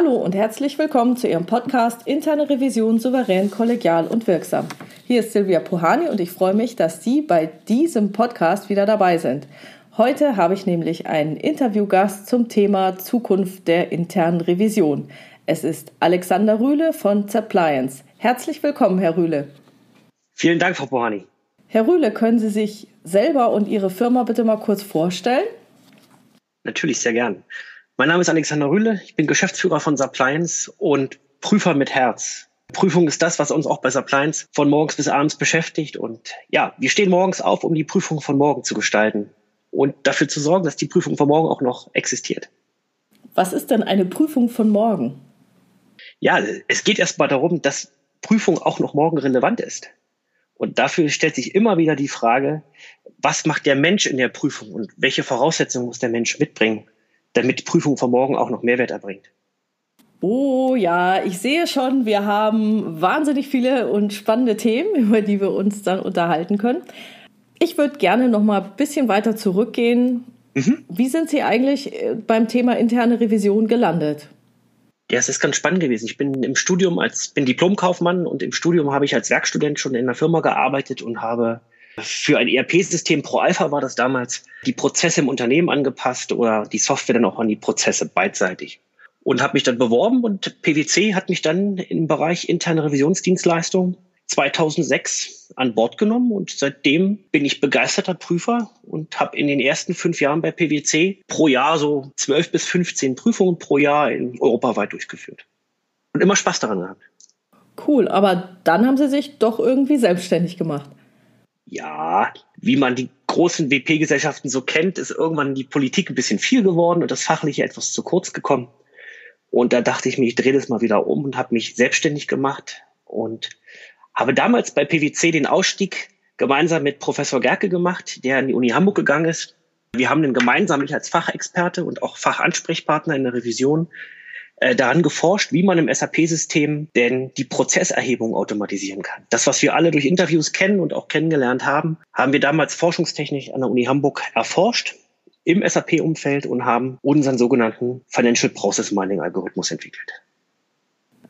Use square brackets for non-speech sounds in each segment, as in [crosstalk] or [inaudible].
Hallo und herzlich willkommen zu Ihrem Podcast Interne Revision souverän, kollegial und wirksam. Hier ist Silvia Puhani und ich freue mich, dass Sie bei diesem Podcast wieder dabei sind. Heute habe ich nämlich einen Interviewgast zum Thema Zukunft der internen Revision. Es ist Alexander Rühle von Zappliance. Herzlich willkommen, Herr Rühle. Vielen Dank, Frau Puhani. Herr Rühle, können Sie sich selber und Ihre Firma bitte mal kurz vorstellen? Natürlich, sehr gern. Mein Name ist Alexander Rühle. Ich bin Geschäftsführer von Suppliance und Prüfer mit Herz. Prüfung ist das, was uns auch bei Suppliance von morgens bis abends beschäftigt. Und ja, wir stehen morgens auf, um die Prüfung von morgen zu gestalten und dafür zu sorgen, dass die Prüfung von morgen auch noch existiert. Was ist denn eine Prüfung von morgen? Ja, es geht erstmal darum, dass Prüfung auch noch morgen relevant ist. Und dafür stellt sich immer wieder die Frage, was macht der Mensch in der Prüfung und welche Voraussetzungen muss der Mensch mitbringen, damit die Prüfung von morgen auch noch Mehrwert erbringt. Oh ja, ich sehe schon, wir haben wahnsinnig viele und spannende Themen, [laughs] über die wir uns dann unterhalten können. Ich würde gerne noch mal ein bisschen weiter zurückgehen. Mhm. Wie sind Sie eigentlich äh, beim Thema interne Revision gelandet? Ja, es ist ganz spannend gewesen. Ich bin im Studium als bin Diplomkaufmann und im Studium habe ich als Werkstudent schon in einer Firma gearbeitet und habe für ein ERP-System Pro Alpha war das damals, die Prozesse im Unternehmen angepasst oder die Software dann auch an die Prozesse beidseitig. Und habe mich dann beworben und PwC hat mich dann im Bereich interne Revisionsdienstleistung 2006 an Bord genommen und seitdem bin ich begeisterter Prüfer und habe in den ersten fünf Jahren bei PwC pro Jahr so zwölf bis 15 Prüfungen pro Jahr in europaweit durchgeführt und immer Spaß daran gehabt. Cool, aber dann haben Sie sich doch irgendwie selbstständig gemacht ja, wie man die großen WP-Gesellschaften so kennt, ist irgendwann die Politik ein bisschen viel geworden und das Fachliche etwas zu kurz gekommen. Und da dachte ich mir, ich drehe das mal wieder um und habe mich selbstständig gemacht und habe damals bei PwC den Ausstieg gemeinsam mit Professor Gerke gemacht, der an die Uni Hamburg gegangen ist. Wir haben den gemeinsam, ich als Fachexperte und auch Fachansprechpartner in der Revision, äh, daran geforscht, wie man im SAP-System denn die Prozesserhebung automatisieren kann. Das, was wir alle durch Interviews kennen und auch kennengelernt haben, haben wir damals forschungstechnisch an der Uni Hamburg erforscht im SAP-Umfeld und haben unseren sogenannten Financial Process Mining Algorithmus entwickelt.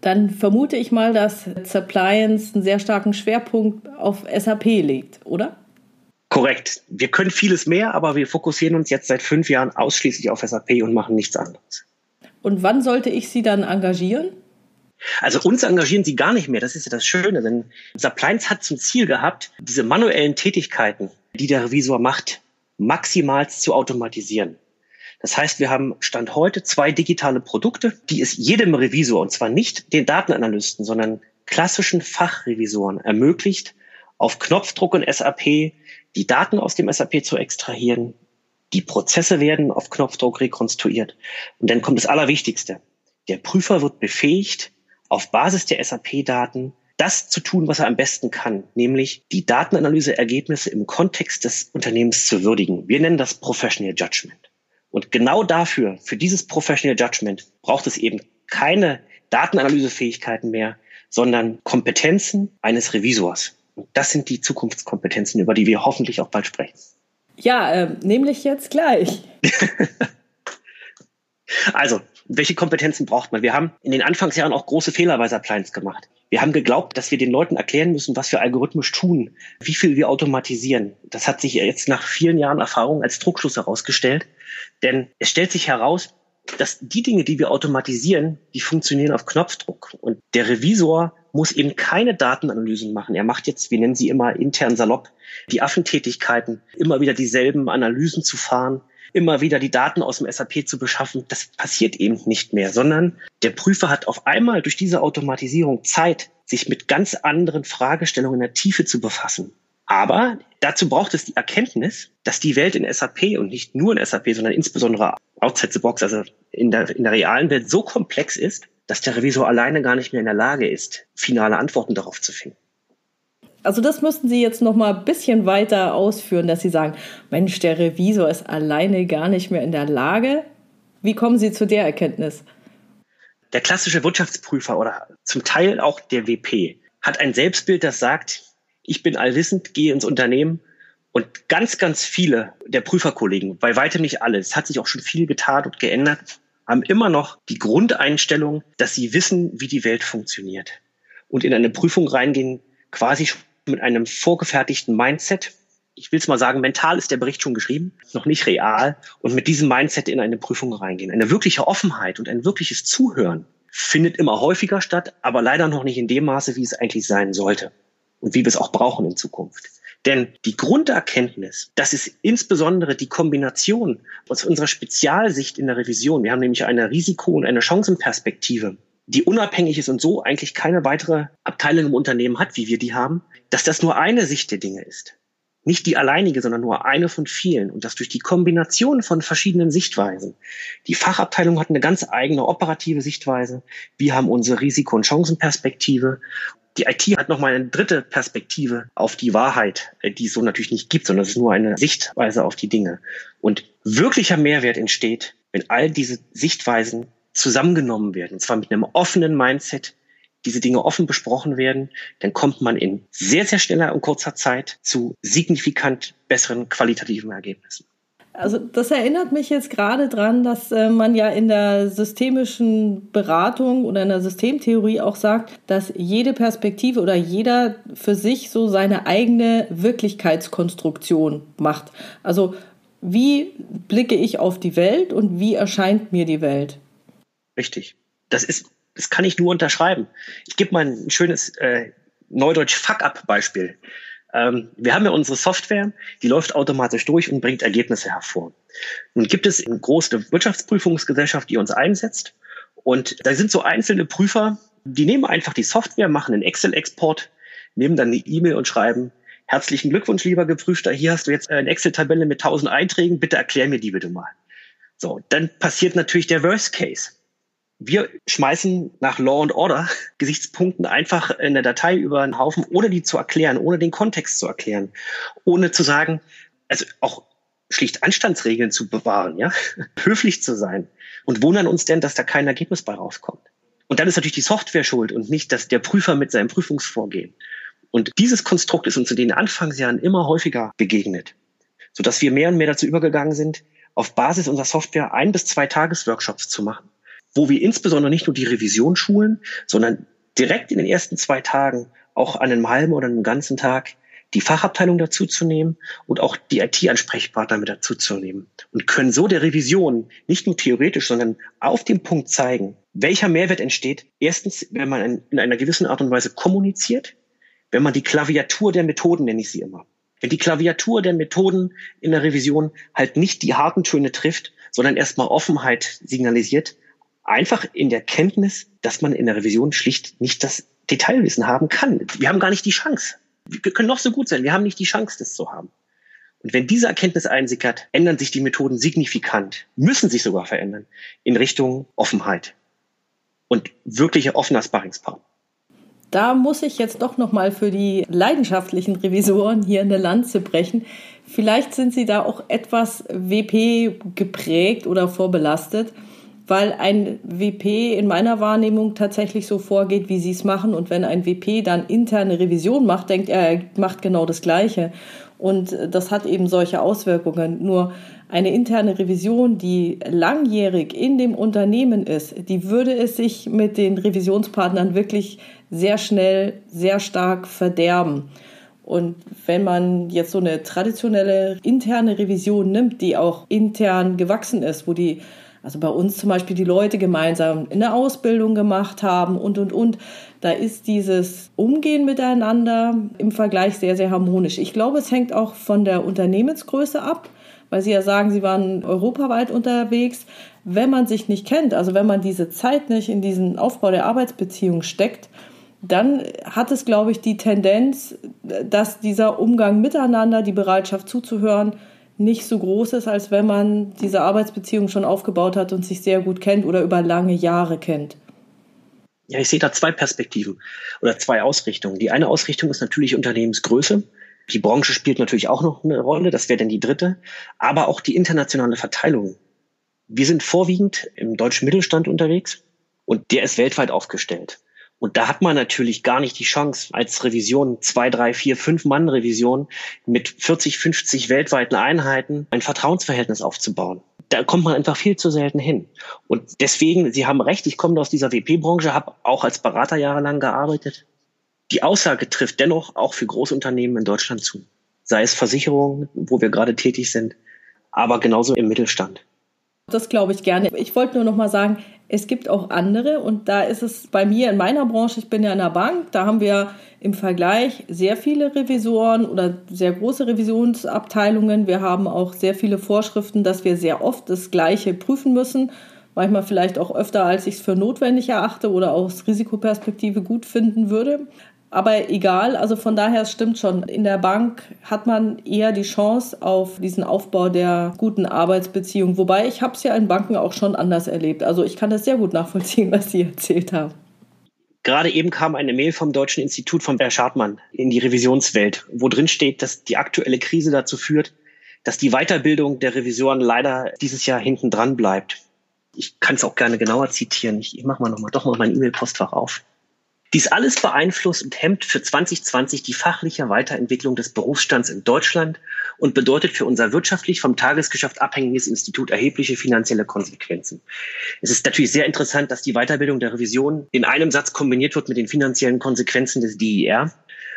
Dann vermute ich mal, dass Suppliance einen sehr starken Schwerpunkt auf SAP legt, oder? Korrekt. Wir können vieles mehr, aber wir fokussieren uns jetzt seit fünf Jahren ausschließlich auf SAP und machen nichts anderes. Und wann sollte ich Sie dann engagieren? Also uns engagieren sie gar nicht mehr. Das ist ja das Schöne, denn Suppliance hat zum Ziel gehabt, diese manuellen Tätigkeiten, die der Revisor macht, maximal zu automatisieren. Das heißt, wir haben Stand heute zwei digitale Produkte, die es jedem Revisor, und zwar nicht den Datenanalysten, sondern klassischen Fachrevisoren ermöglicht, auf Knopfdruck in SAP die Daten aus dem SAP zu extrahieren, die Prozesse werden auf Knopfdruck rekonstruiert. Und dann kommt das Allerwichtigste. Der Prüfer wird befähigt, auf Basis der SAP-Daten das zu tun, was er am besten kann, nämlich die Datenanalyseergebnisse im Kontext des Unternehmens zu würdigen. Wir nennen das Professional Judgment. Und genau dafür, für dieses Professional Judgment, braucht es eben keine Datenanalysefähigkeiten mehr, sondern Kompetenzen eines Revisors. Und das sind die Zukunftskompetenzen, über die wir hoffentlich auch bald sprechen. Ja, äh, nämlich jetzt gleich. [laughs] also, welche Kompetenzen braucht man? Wir haben in den Anfangsjahren auch große Fehler bei Appliance gemacht. Wir haben geglaubt, dass wir den Leuten erklären müssen, was wir algorithmisch tun, wie viel wir automatisieren. Das hat sich jetzt nach vielen Jahren Erfahrung als Druckschluss herausgestellt. Denn es stellt sich heraus, dass die Dinge, die wir automatisieren, die funktionieren auf Knopfdruck. Und der Revisor muss eben keine Datenanalysen machen. Er macht jetzt, wir nennen sie immer intern salopp, die Affentätigkeiten, immer wieder dieselben Analysen zu fahren, immer wieder die Daten aus dem SAP zu beschaffen. Das passiert eben nicht mehr, sondern der Prüfer hat auf einmal durch diese Automatisierung Zeit, sich mit ganz anderen Fragestellungen in der Tiefe zu befassen. Aber dazu braucht es die Erkenntnis, dass die Welt in SAP und nicht nur in SAP, sondern insbesondere outside the box, also in der, in der realen Welt so komplex ist, dass der Revisor alleine gar nicht mehr in der Lage ist, finale Antworten darauf zu finden. Also das müssten Sie jetzt noch mal ein bisschen weiter ausführen, dass Sie sagen, Mensch, der Revisor ist alleine gar nicht mehr in der Lage. Wie kommen Sie zu der Erkenntnis? Der klassische Wirtschaftsprüfer oder zum Teil auch der WP hat ein Selbstbild, das sagt, ich bin allwissend, gehe ins Unternehmen und ganz, ganz viele der Prüferkollegen, bei weitem nicht alle, es hat sich auch schon viel getan und geändert, haben immer noch die Grundeinstellung, dass sie wissen, wie die Welt funktioniert und in eine Prüfung reingehen, quasi mit einem vorgefertigten Mindset. Ich will es mal sagen, mental ist der Bericht schon geschrieben, noch nicht real. Und mit diesem Mindset in eine Prüfung reingehen. Eine wirkliche Offenheit und ein wirkliches Zuhören findet immer häufiger statt, aber leider noch nicht in dem Maße, wie es eigentlich sein sollte und wie wir es auch brauchen in Zukunft. Denn die Grunderkenntnis, das ist insbesondere die Kombination aus unserer Spezialsicht in der Revision. Wir haben nämlich eine Risiko- und eine Chancenperspektive, die unabhängig ist und so eigentlich keine weitere Abteilung im Unternehmen hat, wie wir die haben, dass das nur eine Sicht der Dinge ist. Nicht die alleinige, sondern nur eine von vielen. Und das durch die Kombination von verschiedenen Sichtweisen. Die Fachabteilung hat eine ganz eigene operative Sichtweise. Wir haben unsere Risiko- und Chancenperspektive. Die IT hat nochmal eine dritte Perspektive auf die Wahrheit, äh, die es so natürlich nicht gibt, sondern es ist nur eine Sichtweise auf die Dinge. Und wirklicher Mehrwert entsteht, wenn all diese Sichtweisen zusammengenommen werden, und zwar mit einem offenen Mindset, diese Dinge offen besprochen werden, dann kommt man in sehr, sehr schneller und kurzer Zeit zu signifikant besseren qualitativen Ergebnissen. Also das erinnert mich jetzt gerade dran, dass äh, man ja in der systemischen Beratung oder in der Systemtheorie auch sagt, dass jede Perspektive oder jeder für sich so seine eigene Wirklichkeitskonstruktion macht. Also wie blicke ich auf die Welt und wie erscheint mir die Welt? Richtig. Das ist, das kann ich nur unterschreiben. Ich gebe mal ein schönes äh, Neudeutsch Fuck-up-Beispiel. Ähm, wir haben ja unsere Software, die läuft automatisch durch und bringt Ergebnisse hervor. Nun gibt es eine große Wirtschaftsprüfungsgesellschaft, die uns einsetzt. Und da sind so einzelne Prüfer, die nehmen einfach die Software, machen einen Excel-Export, nehmen dann eine E-Mail und schreiben, herzlichen Glückwunsch, lieber Geprüfter, hier hast du jetzt eine Excel-Tabelle mit 1000 Einträgen, bitte erklär mir die bitte mal. So, dann passiert natürlich der Worst Case. Wir schmeißen nach Law and Order [laughs] Gesichtspunkten einfach in der Datei über einen Haufen, ohne die zu erklären, ohne den Kontext zu erklären, ohne zu sagen, also auch schlicht Anstandsregeln zu bewahren, ja, [laughs] höflich zu sein und wundern uns denn, dass da kein Ergebnis bei rauskommt. Und dann ist natürlich die Software schuld und nicht, dass der Prüfer mit seinem Prüfungsvorgehen. Und dieses Konstrukt ist uns in den Anfangsjahren immer häufiger begegnet, sodass wir mehr und mehr dazu übergegangen sind, auf Basis unserer Software ein bis zwei Tagesworkshops zu machen wo wir insbesondere nicht nur die Revision schulen, sondern direkt in den ersten zwei Tagen auch an einem halben oder einem ganzen Tag die Fachabteilung dazuzunehmen und auch die IT-Ansprechpartner mit dazuzunehmen und können so der Revision nicht nur theoretisch, sondern auf dem Punkt zeigen, welcher Mehrwert entsteht. Erstens, wenn man in einer gewissen Art und Weise kommuniziert, wenn man die Klaviatur der Methoden, nenne ich sie immer, wenn die Klaviatur der Methoden in der Revision halt nicht die harten Töne trifft, sondern erstmal Offenheit signalisiert, einfach in der Kenntnis, dass man in der Revision schlicht nicht das Detailwissen haben kann. Wir haben gar nicht die Chance. Wir können noch so gut sein, wir haben nicht die Chance, das zu haben. Und wenn diese Erkenntnis einsickert, ändern sich die Methoden signifikant, müssen sich sogar verändern, in Richtung Offenheit und wirkliche offener Sparringspartner. Da muss ich jetzt doch noch mal für die leidenschaftlichen Revisoren hier eine Lanze brechen. Vielleicht sind sie da auch etwas WP geprägt oder vorbelastet weil ein WP in meiner Wahrnehmung tatsächlich so vorgeht, wie sie es machen. Und wenn ein WP dann interne Revision macht, denkt er, er macht genau das Gleiche. Und das hat eben solche Auswirkungen. Nur eine interne Revision, die langjährig in dem Unternehmen ist, die würde es sich mit den Revisionspartnern wirklich sehr schnell, sehr stark verderben. Und wenn man jetzt so eine traditionelle interne Revision nimmt, die auch intern gewachsen ist, wo die also bei uns zum Beispiel die Leute gemeinsam in der Ausbildung gemacht haben und, und, und. Da ist dieses Umgehen miteinander im Vergleich sehr, sehr harmonisch. Ich glaube, es hängt auch von der Unternehmensgröße ab, weil Sie ja sagen, Sie waren europaweit unterwegs. Wenn man sich nicht kennt, also wenn man diese Zeit nicht in diesen Aufbau der Arbeitsbeziehung steckt, dann hat es, glaube ich, die Tendenz, dass dieser Umgang miteinander, die Bereitschaft zuzuhören, nicht so groß ist, als wenn man diese Arbeitsbeziehung schon aufgebaut hat und sich sehr gut kennt oder über lange Jahre kennt. Ja, ich sehe da zwei Perspektiven oder zwei Ausrichtungen. Die eine Ausrichtung ist natürlich Unternehmensgröße. Die Branche spielt natürlich auch noch eine Rolle, das wäre dann die dritte, aber auch die internationale Verteilung. Wir sind vorwiegend im deutschen Mittelstand unterwegs und der ist weltweit aufgestellt. Und da hat man natürlich gar nicht die Chance, als Revision, zwei, drei, vier, fünf Mann Revision mit 40, 50 weltweiten Einheiten ein Vertrauensverhältnis aufzubauen. da kommt man einfach viel zu selten hin. Und deswegen, Sie haben recht, ich komme aus dieser WP-Branche, habe auch als Berater jahrelang gearbeitet. Die Aussage trifft dennoch auch für Großunternehmen in Deutschland zu. Sei es Versicherungen, wo wir gerade tätig sind, aber genauso im Mittelstand. Das glaube ich gerne. Ich wollte nur noch mal sagen, es gibt auch andere und da ist es bei mir in meiner Branche, ich bin ja in der Bank, da haben wir im Vergleich sehr viele Revisoren oder sehr große Revisionsabteilungen. Wir haben auch sehr viele Vorschriften, dass wir sehr oft das Gleiche prüfen müssen. Manchmal vielleicht auch öfter, als ich es für notwendig erachte oder aus Risikoperspektive gut finden würde. Aber egal, also von daher, es stimmt schon. In der Bank hat man eher die Chance auf diesen Aufbau der guten Arbeitsbeziehung. Wobei ich habe es ja in Banken auch schon anders erlebt. Also ich kann das sehr gut nachvollziehen, [laughs] was Sie erzählt haben. Gerade eben kam eine Mail vom Deutschen Institut von Herr Schartmann in die Revisionswelt, wo drin steht, dass die aktuelle Krise dazu führt, dass die Weiterbildung der Revisoren leider dieses Jahr hinten dran bleibt. Ich kann es auch gerne genauer zitieren. Ich, ich mache mal noch mal doch mal mein E-Mail-Postfach auf. Dies alles beeinflusst und hemmt für 2020 die fachliche Weiterentwicklung des Berufsstands in Deutschland und bedeutet für unser wirtschaftlich vom Tagesgeschäft abhängiges Institut erhebliche finanzielle Konsequenzen. Es ist natürlich sehr interessant, dass die Weiterbildung der Revision in einem Satz kombiniert wird mit den finanziellen Konsequenzen des DIR.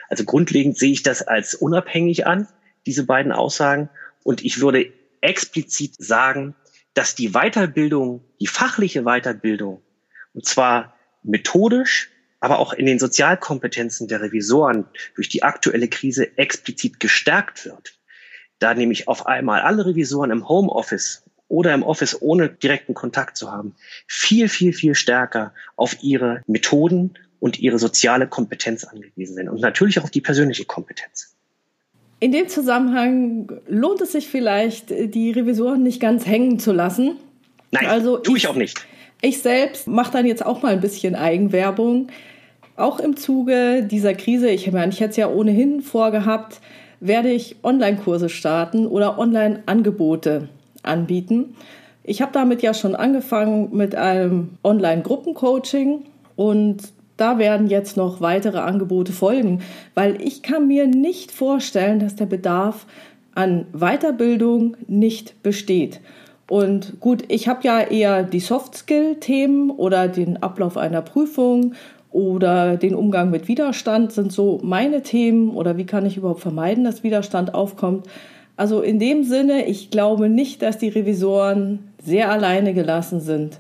Also grundlegend sehe ich das als unabhängig an, diese beiden Aussagen. Und ich würde explizit sagen, dass die Weiterbildung, die fachliche Weiterbildung, und zwar methodisch, aber auch in den Sozialkompetenzen der Revisoren durch die aktuelle Krise explizit gestärkt wird, da nämlich auf einmal alle Revisoren im Homeoffice oder im Office ohne direkten Kontakt zu haben, viel, viel, viel stärker auf ihre Methoden und ihre soziale Kompetenz angewiesen sind und natürlich auch auf die persönliche Kompetenz. In dem Zusammenhang lohnt es sich vielleicht, die Revisoren nicht ganz hängen zu lassen. Nein, also tue ich, ich auch nicht. Ich selbst mache dann jetzt auch mal ein bisschen Eigenwerbung. Auch im Zuge dieser Krise, ich meine, ich hätte es ja ohnehin vorgehabt, werde ich Online-Kurse starten oder Online-Angebote anbieten. Ich habe damit ja schon angefangen mit einem Online-Gruppencoaching und da werden jetzt noch weitere Angebote folgen, weil ich kann mir nicht vorstellen, dass der Bedarf an Weiterbildung nicht besteht. Und gut, ich habe ja eher die Soft-Skill-Themen oder den Ablauf einer Prüfung oder den Umgang mit Widerstand sind so meine Themen oder wie kann ich überhaupt vermeiden, dass Widerstand aufkommt. Also in dem Sinne, ich glaube nicht, dass die Revisoren sehr alleine gelassen sind,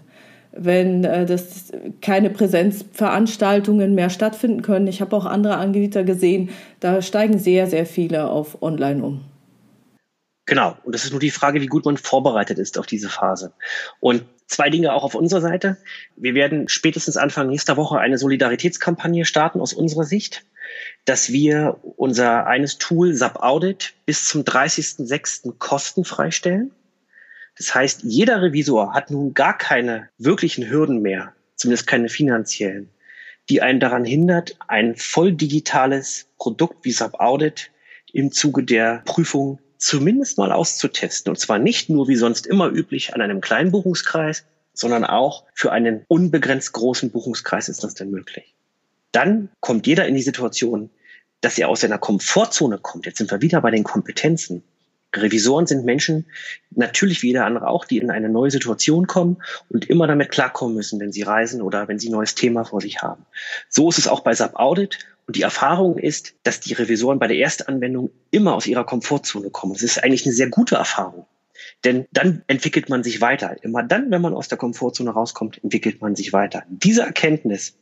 wenn äh, das keine Präsenzveranstaltungen mehr stattfinden können. Ich habe auch andere Anbieter gesehen, da steigen sehr, sehr viele auf Online um. Genau. Und das ist nur die Frage, wie gut man vorbereitet ist auf diese Phase. Und Zwei Dinge auch auf unserer Seite. Wir werden spätestens Anfang nächster Woche eine Solidaritätskampagne starten aus unserer Sicht, dass wir unser eines Tool SAP Audit bis zum 30.06. kostenfrei stellen. Das heißt, jeder Revisor hat nun gar keine wirklichen Hürden mehr, zumindest keine finanziellen, die einen daran hindert, ein voll digitales Produkt wie SAP Audit im Zuge der Prüfung zumindest mal auszutesten. Und zwar nicht nur wie sonst immer üblich an einem kleinen Buchungskreis, sondern auch für einen unbegrenzt großen Buchungskreis ist das denn möglich. Dann kommt jeder in die Situation, dass er aus seiner Komfortzone kommt. Jetzt sind wir wieder bei den Kompetenzen. Revisoren sind Menschen, natürlich wie jeder andere auch, die in eine neue Situation kommen und immer damit klarkommen müssen, wenn sie reisen oder wenn sie ein neues Thema vor sich haben. So ist es auch bei SAP Audit und die Erfahrung ist, dass die Revisoren bei der Erstanwendung immer aus ihrer Komfortzone kommen. Das ist eigentlich eine sehr gute Erfahrung. Denn dann entwickelt man sich weiter. Immer dann, wenn man aus der Komfortzone rauskommt, entwickelt man sich weiter. Diese Erkenntnis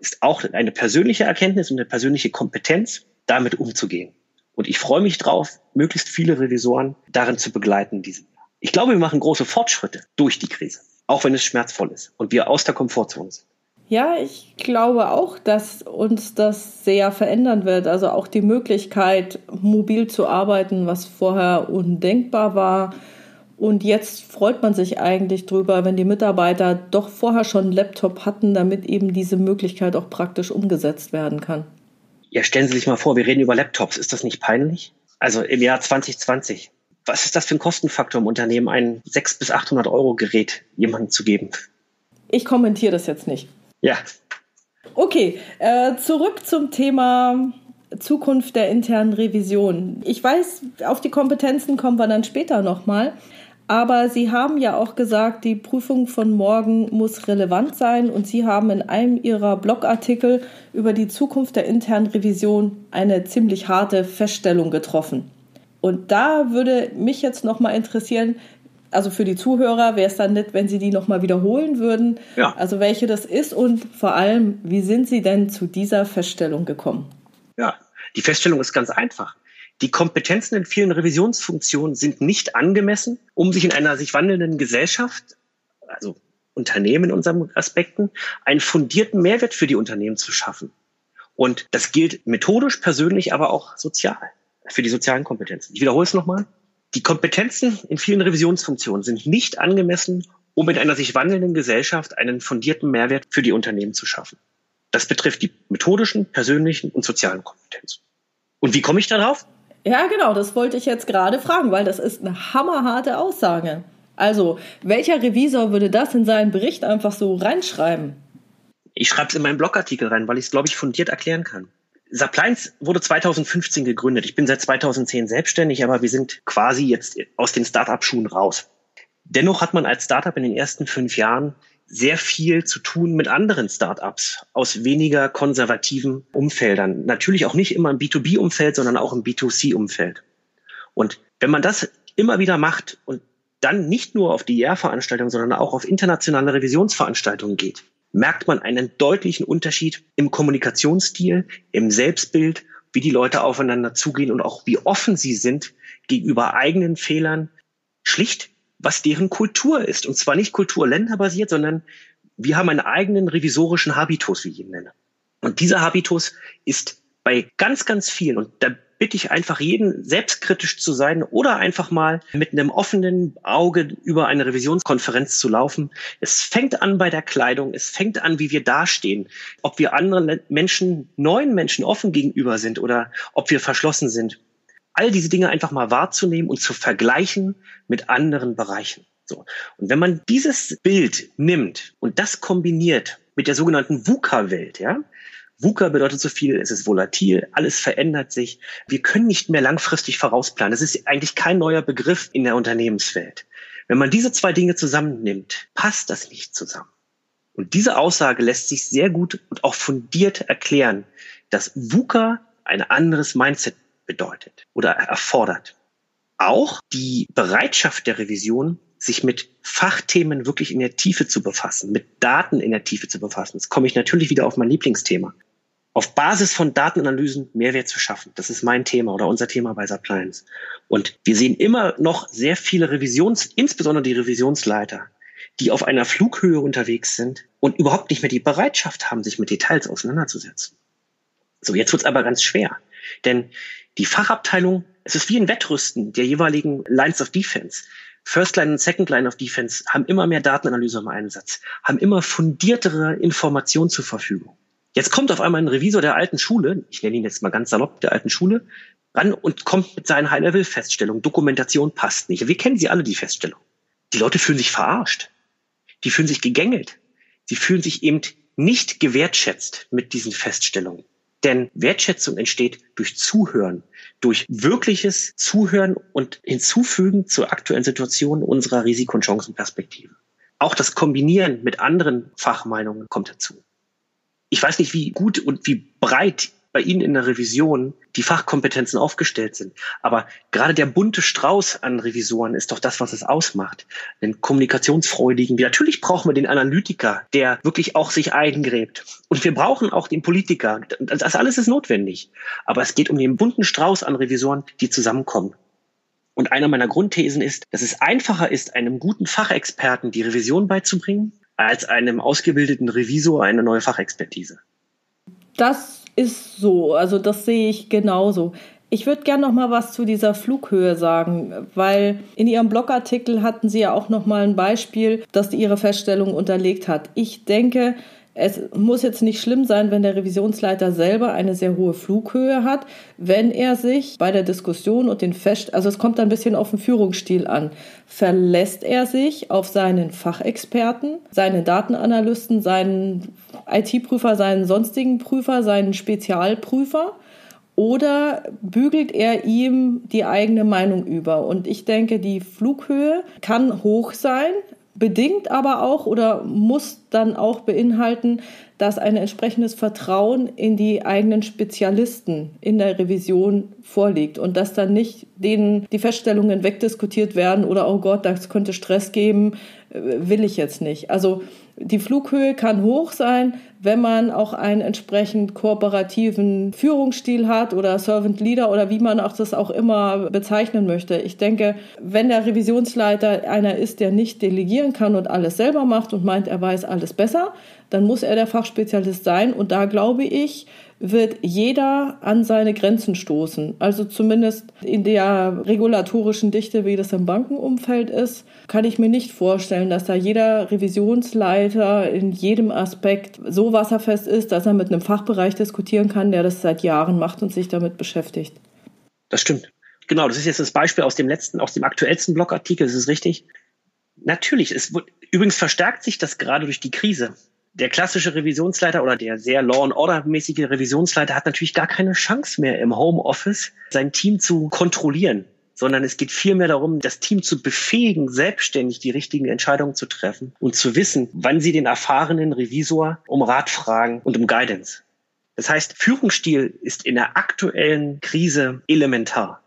ist auch eine persönliche Erkenntnis und eine persönliche Kompetenz, damit umzugehen. Und ich freue mich drauf, möglichst viele Revisoren darin zu begleiten Jahr. Ich glaube, wir machen große Fortschritte durch die Krise, auch wenn es schmerzvoll ist und wir aus der Komfortzone sind. Ja, ich glaube auch, dass uns das sehr verändern wird. Also auch die Möglichkeit, mobil zu arbeiten, was vorher undenkbar war. Und jetzt freut man sich eigentlich drüber, wenn die Mitarbeiter doch vorher schon einen Laptop hatten, damit eben diese Möglichkeit auch praktisch umgesetzt werden kann. Ja, stellen Sie sich mal vor, wir reden über Laptops. Ist das nicht peinlich? Also im Jahr 2020. Was ist das für ein Kostenfaktor im Unternehmen, ein 600 bis 800 Euro Gerät jemandem zu geben? Ich kommentiere das jetzt nicht. Ja. Okay, äh, zurück zum Thema Zukunft der internen Revision. Ich weiß, auf die Kompetenzen kommen wir dann später nochmal. Aber Sie haben ja auch gesagt, die Prüfung von morgen muss relevant sein und Sie haben in einem Ihrer Blogartikel über die Zukunft der internen Revision eine ziemlich harte Feststellung getroffen. Und da würde mich jetzt noch mal interessieren, also für die Zuhörer wäre es dann nett, wenn Sie die noch mal wiederholen würden. Ja. Also welche das ist und vor allem, wie sind Sie denn zu dieser Feststellung gekommen? Ja, die Feststellung ist ganz einfach. Die Kompetenzen in vielen Revisionsfunktionen sind nicht angemessen, um sich in einer sich wandelnden Gesellschaft, also Unternehmen in unseren Aspekten, einen fundierten Mehrwert für die Unternehmen zu schaffen. Und das gilt methodisch, persönlich, aber auch sozial, für die sozialen Kompetenzen. Ich wiederhole es nochmal. Die Kompetenzen in vielen Revisionsfunktionen sind nicht angemessen, um in einer sich wandelnden Gesellschaft einen fundierten Mehrwert für die Unternehmen zu schaffen. Das betrifft die methodischen, persönlichen und sozialen Kompetenzen. Und wie komme ich darauf? Ja, genau, das wollte ich jetzt gerade fragen, weil das ist eine hammerharte Aussage. Also, welcher Revisor würde das in seinen Bericht einfach so reinschreiben? Ich schreibe es in meinen Blogartikel rein, weil ich es, glaube ich, fundiert erklären kann. Saplines wurde 2015 gegründet. Ich bin seit 2010 selbstständig, aber wir sind quasi jetzt aus den Start-up-Schuhen raus. Dennoch hat man als Startup in den ersten fünf Jahren sehr viel zu tun mit anderen Startups aus weniger konservativen Umfeldern. Natürlich auch nicht immer im B2B-Umfeld, sondern auch im B2C-Umfeld. Und wenn man das immer wieder macht und dann nicht nur auf die IR-Veranstaltungen, sondern auch auf internationale Revisionsveranstaltungen geht, merkt man einen deutlichen Unterschied im Kommunikationsstil, im Selbstbild, wie die Leute aufeinander zugehen und auch wie offen sie sind gegenüber eigenen Fehlern, schlicht was deren Kultur ist. Und zwar nicht kulturländerbasiert, sondern wir haben einen eigenen revisorischen Habitus, wie ich ihn nenne. Und dieser Habitus ist bei ganz, ganz vielen, und da bitte ich einfach jeden, selbstkritisch zu sein oder einfach mal mit einem offenen Auge über eine Revisionskonferenz zu laufen. Es fängt an bei der Kleidung, es fängt an, wie wir dastehen, ob wir anderen Menschen, neuen Menschen offen gegenüber sind oder ob wir verschlossen sind all diese Dinge einfach mal wahrzunehmen und zu vergleichen mit anderen Bereichen. So. Und wenn man dieses Bild nimmt und das kombiniert mit der sogenannten VUCA-Welt, ja, VUCA bedeutet so viel, es ist volatil, alles verändert sich. Wir können nicht mehr langfristig vorausplanen. Das ist eigentlich kein neuer Begriff in der Unternehmenswelt. Wenn man diese zwei Dinge zusammennimmt, passt das nicht zusammen. Und diese Aussage lässt sich sehr gut und auch fundiert erklären, dass VUCA ein anderes Mindset bedeutet oder erfordert. Auch die Bereitschaft der Revision, sich mit Fachthemen wirklich in der Tiefe zu befassen, mit Daten in der Tiefe zu befassen. Jetzt komme ich natürlich wieder auf mein Lieblingsthema. Auf Basis von Datenanalysen Mehrwert zu schaffen. Das ist mein Thema oder unser Thema bei Suppliance. Und wir sehen immer noch sehr viele Revisions, insbesondere die Revisionsleiter, die auf einer Flughöhe unterwegs sind und überhaupt nicht mehr die Bereitschaft haben, sich mit Details auseinanderzusetzen. So, jetzt wird's aber ganz schwer. Denn die Fachabteilung, es ist wie ein Wettrüsten der jeweiligen Lines of Defense. First Line und Second Line of Defense haben immer mehr Datenanalyse im Einsatz, haben immer fundiertere Informationen zur Verfügung. Jetzt kommt auf einmal ein Revisor der alten Schule, ich nenne ihn jetzt mal ganz salopp, der alten Schule, ran und kommt mit seinen High-Level-Feststellungen. Dokumentation passt nicht. Wir kennen sie alle, die Feststellung. Die Leute fühlen sich verarscht. Die fühlen sich gegängelt. Sie fühlen sich eben nicht gewertschätzt mit diesen Feststellungen. Denn Wertschätzung entsteht durch Zuhören, durch wirkliches Zuhören und Hinzufügen zur aktuellen Situation unserer Risiko- und Chancenperspektive. Auch das Kombinieren mit anderen Fachmeinungen kommt dazu. Ich weiß nicht, wie gut und wie breit bei Ihnen in der Revision die Fachkompetenzen aufgestellt sind. Aber gerade der bunte Strauß an Revisoren ist doch das, was es ausmacht. Den kommunikationsfreudigen. Natürlich brauchen wir den Analytiker, der wirklich auch sich eingräbt. Und wir brauchen auch den Politiker. Das alles ist notwendig. Aber es geht um den bunten Strauß an Revisoren, die zusammenkommen. Und einer meiner Grundthesen ist, dass es einfacher ist, einem guten Fachexperten die Revision beizubringen, als einem ausgebildeten Revisor eine neue Fachexpertise. Das ist so, also das sehe ich genauso. Ich würde gerne noch mal was zu dieser Flughöhe sagen, weil in Ihrem Blogartikel hatten Sie ja auch noch mal ein Beispiel, das Ihre Feststellung unterlegt hat. Ich denke, es muss jetzt nicht schlimm sein, wenn der Revisionsleiter selber eine sehr hohe Flughöhe hat, wenn er sich bei der Diskussion und den Fest, also es kommt ein bisschen auf den Führungsstil an, verlässt er sich auf seinen Fachexperten, seine Datenanalysten, seinen IT-Prüfer, seinen sonstigen Prüfer, seinen Spezialprüfer oder bügelt er ihm die eigene Meinung über? Und ich denke, die Flughöhe kann hoch sein, bedingt aber auch oder muss dann auch beinhalten, dass ein entsprechendes Vertrauen in die eigenen Spezialisten in der Revision vorliegt und dass dann nicht denen die Feststellungen wegdiskutiert werden oder oh Gott, das könnte Stress geben, äh, will ich jetzt nicht. Also die Flughöhe kann hoch sein, wenn man auch einen entsprechend kooperativen Führungsstil hat oder Servant Leader oder wie man auch das auch immer bezeichnen möchte. Ich denke, wenn der Revisionsleiter einer ist, der nicht delegieren kann und alles selber macht und meint, er weiß alles besser, dann muss er der Fachspezialist sein. Und da glaube ich, wird jeder an seine Grenzen stoßen. Also zumindest in der regulatorischen Dichte, wie das im Bankenumfeld ist, kann ich mir nicht vorstellen, dass da jeder Revisionsleiter in jedem Aspekt so wasserfest ist, dass er mit einem Fachbereich diskutieren kann, der das seit Jahren macht und sich damit beschäftigt. Das stimmt. Genau, das ist jetzt das Beispiel aus dem letzten, aus dem aktuellsten Blogartikel, das ist richtig. Natürlich, es wird, übrigens verstärkt sich das gerade durch die Krise der klassische Revisionsleiter oder der sehr Law and Order mäßige Revisionsleiter hat natürlich gar keine Chance mehr im Homeoffice sein Team zu kontrollieren, sondern es geht vielmehr darum, das Team zu befähigen, selbstständig die richtigen Entscheidungen zu treffen und zu wissen, wann sie den erfahrenen Revisor um Rat fragen und um Guidance. Das heißt, Führungsstil ist in der aktuellen Krise elementar.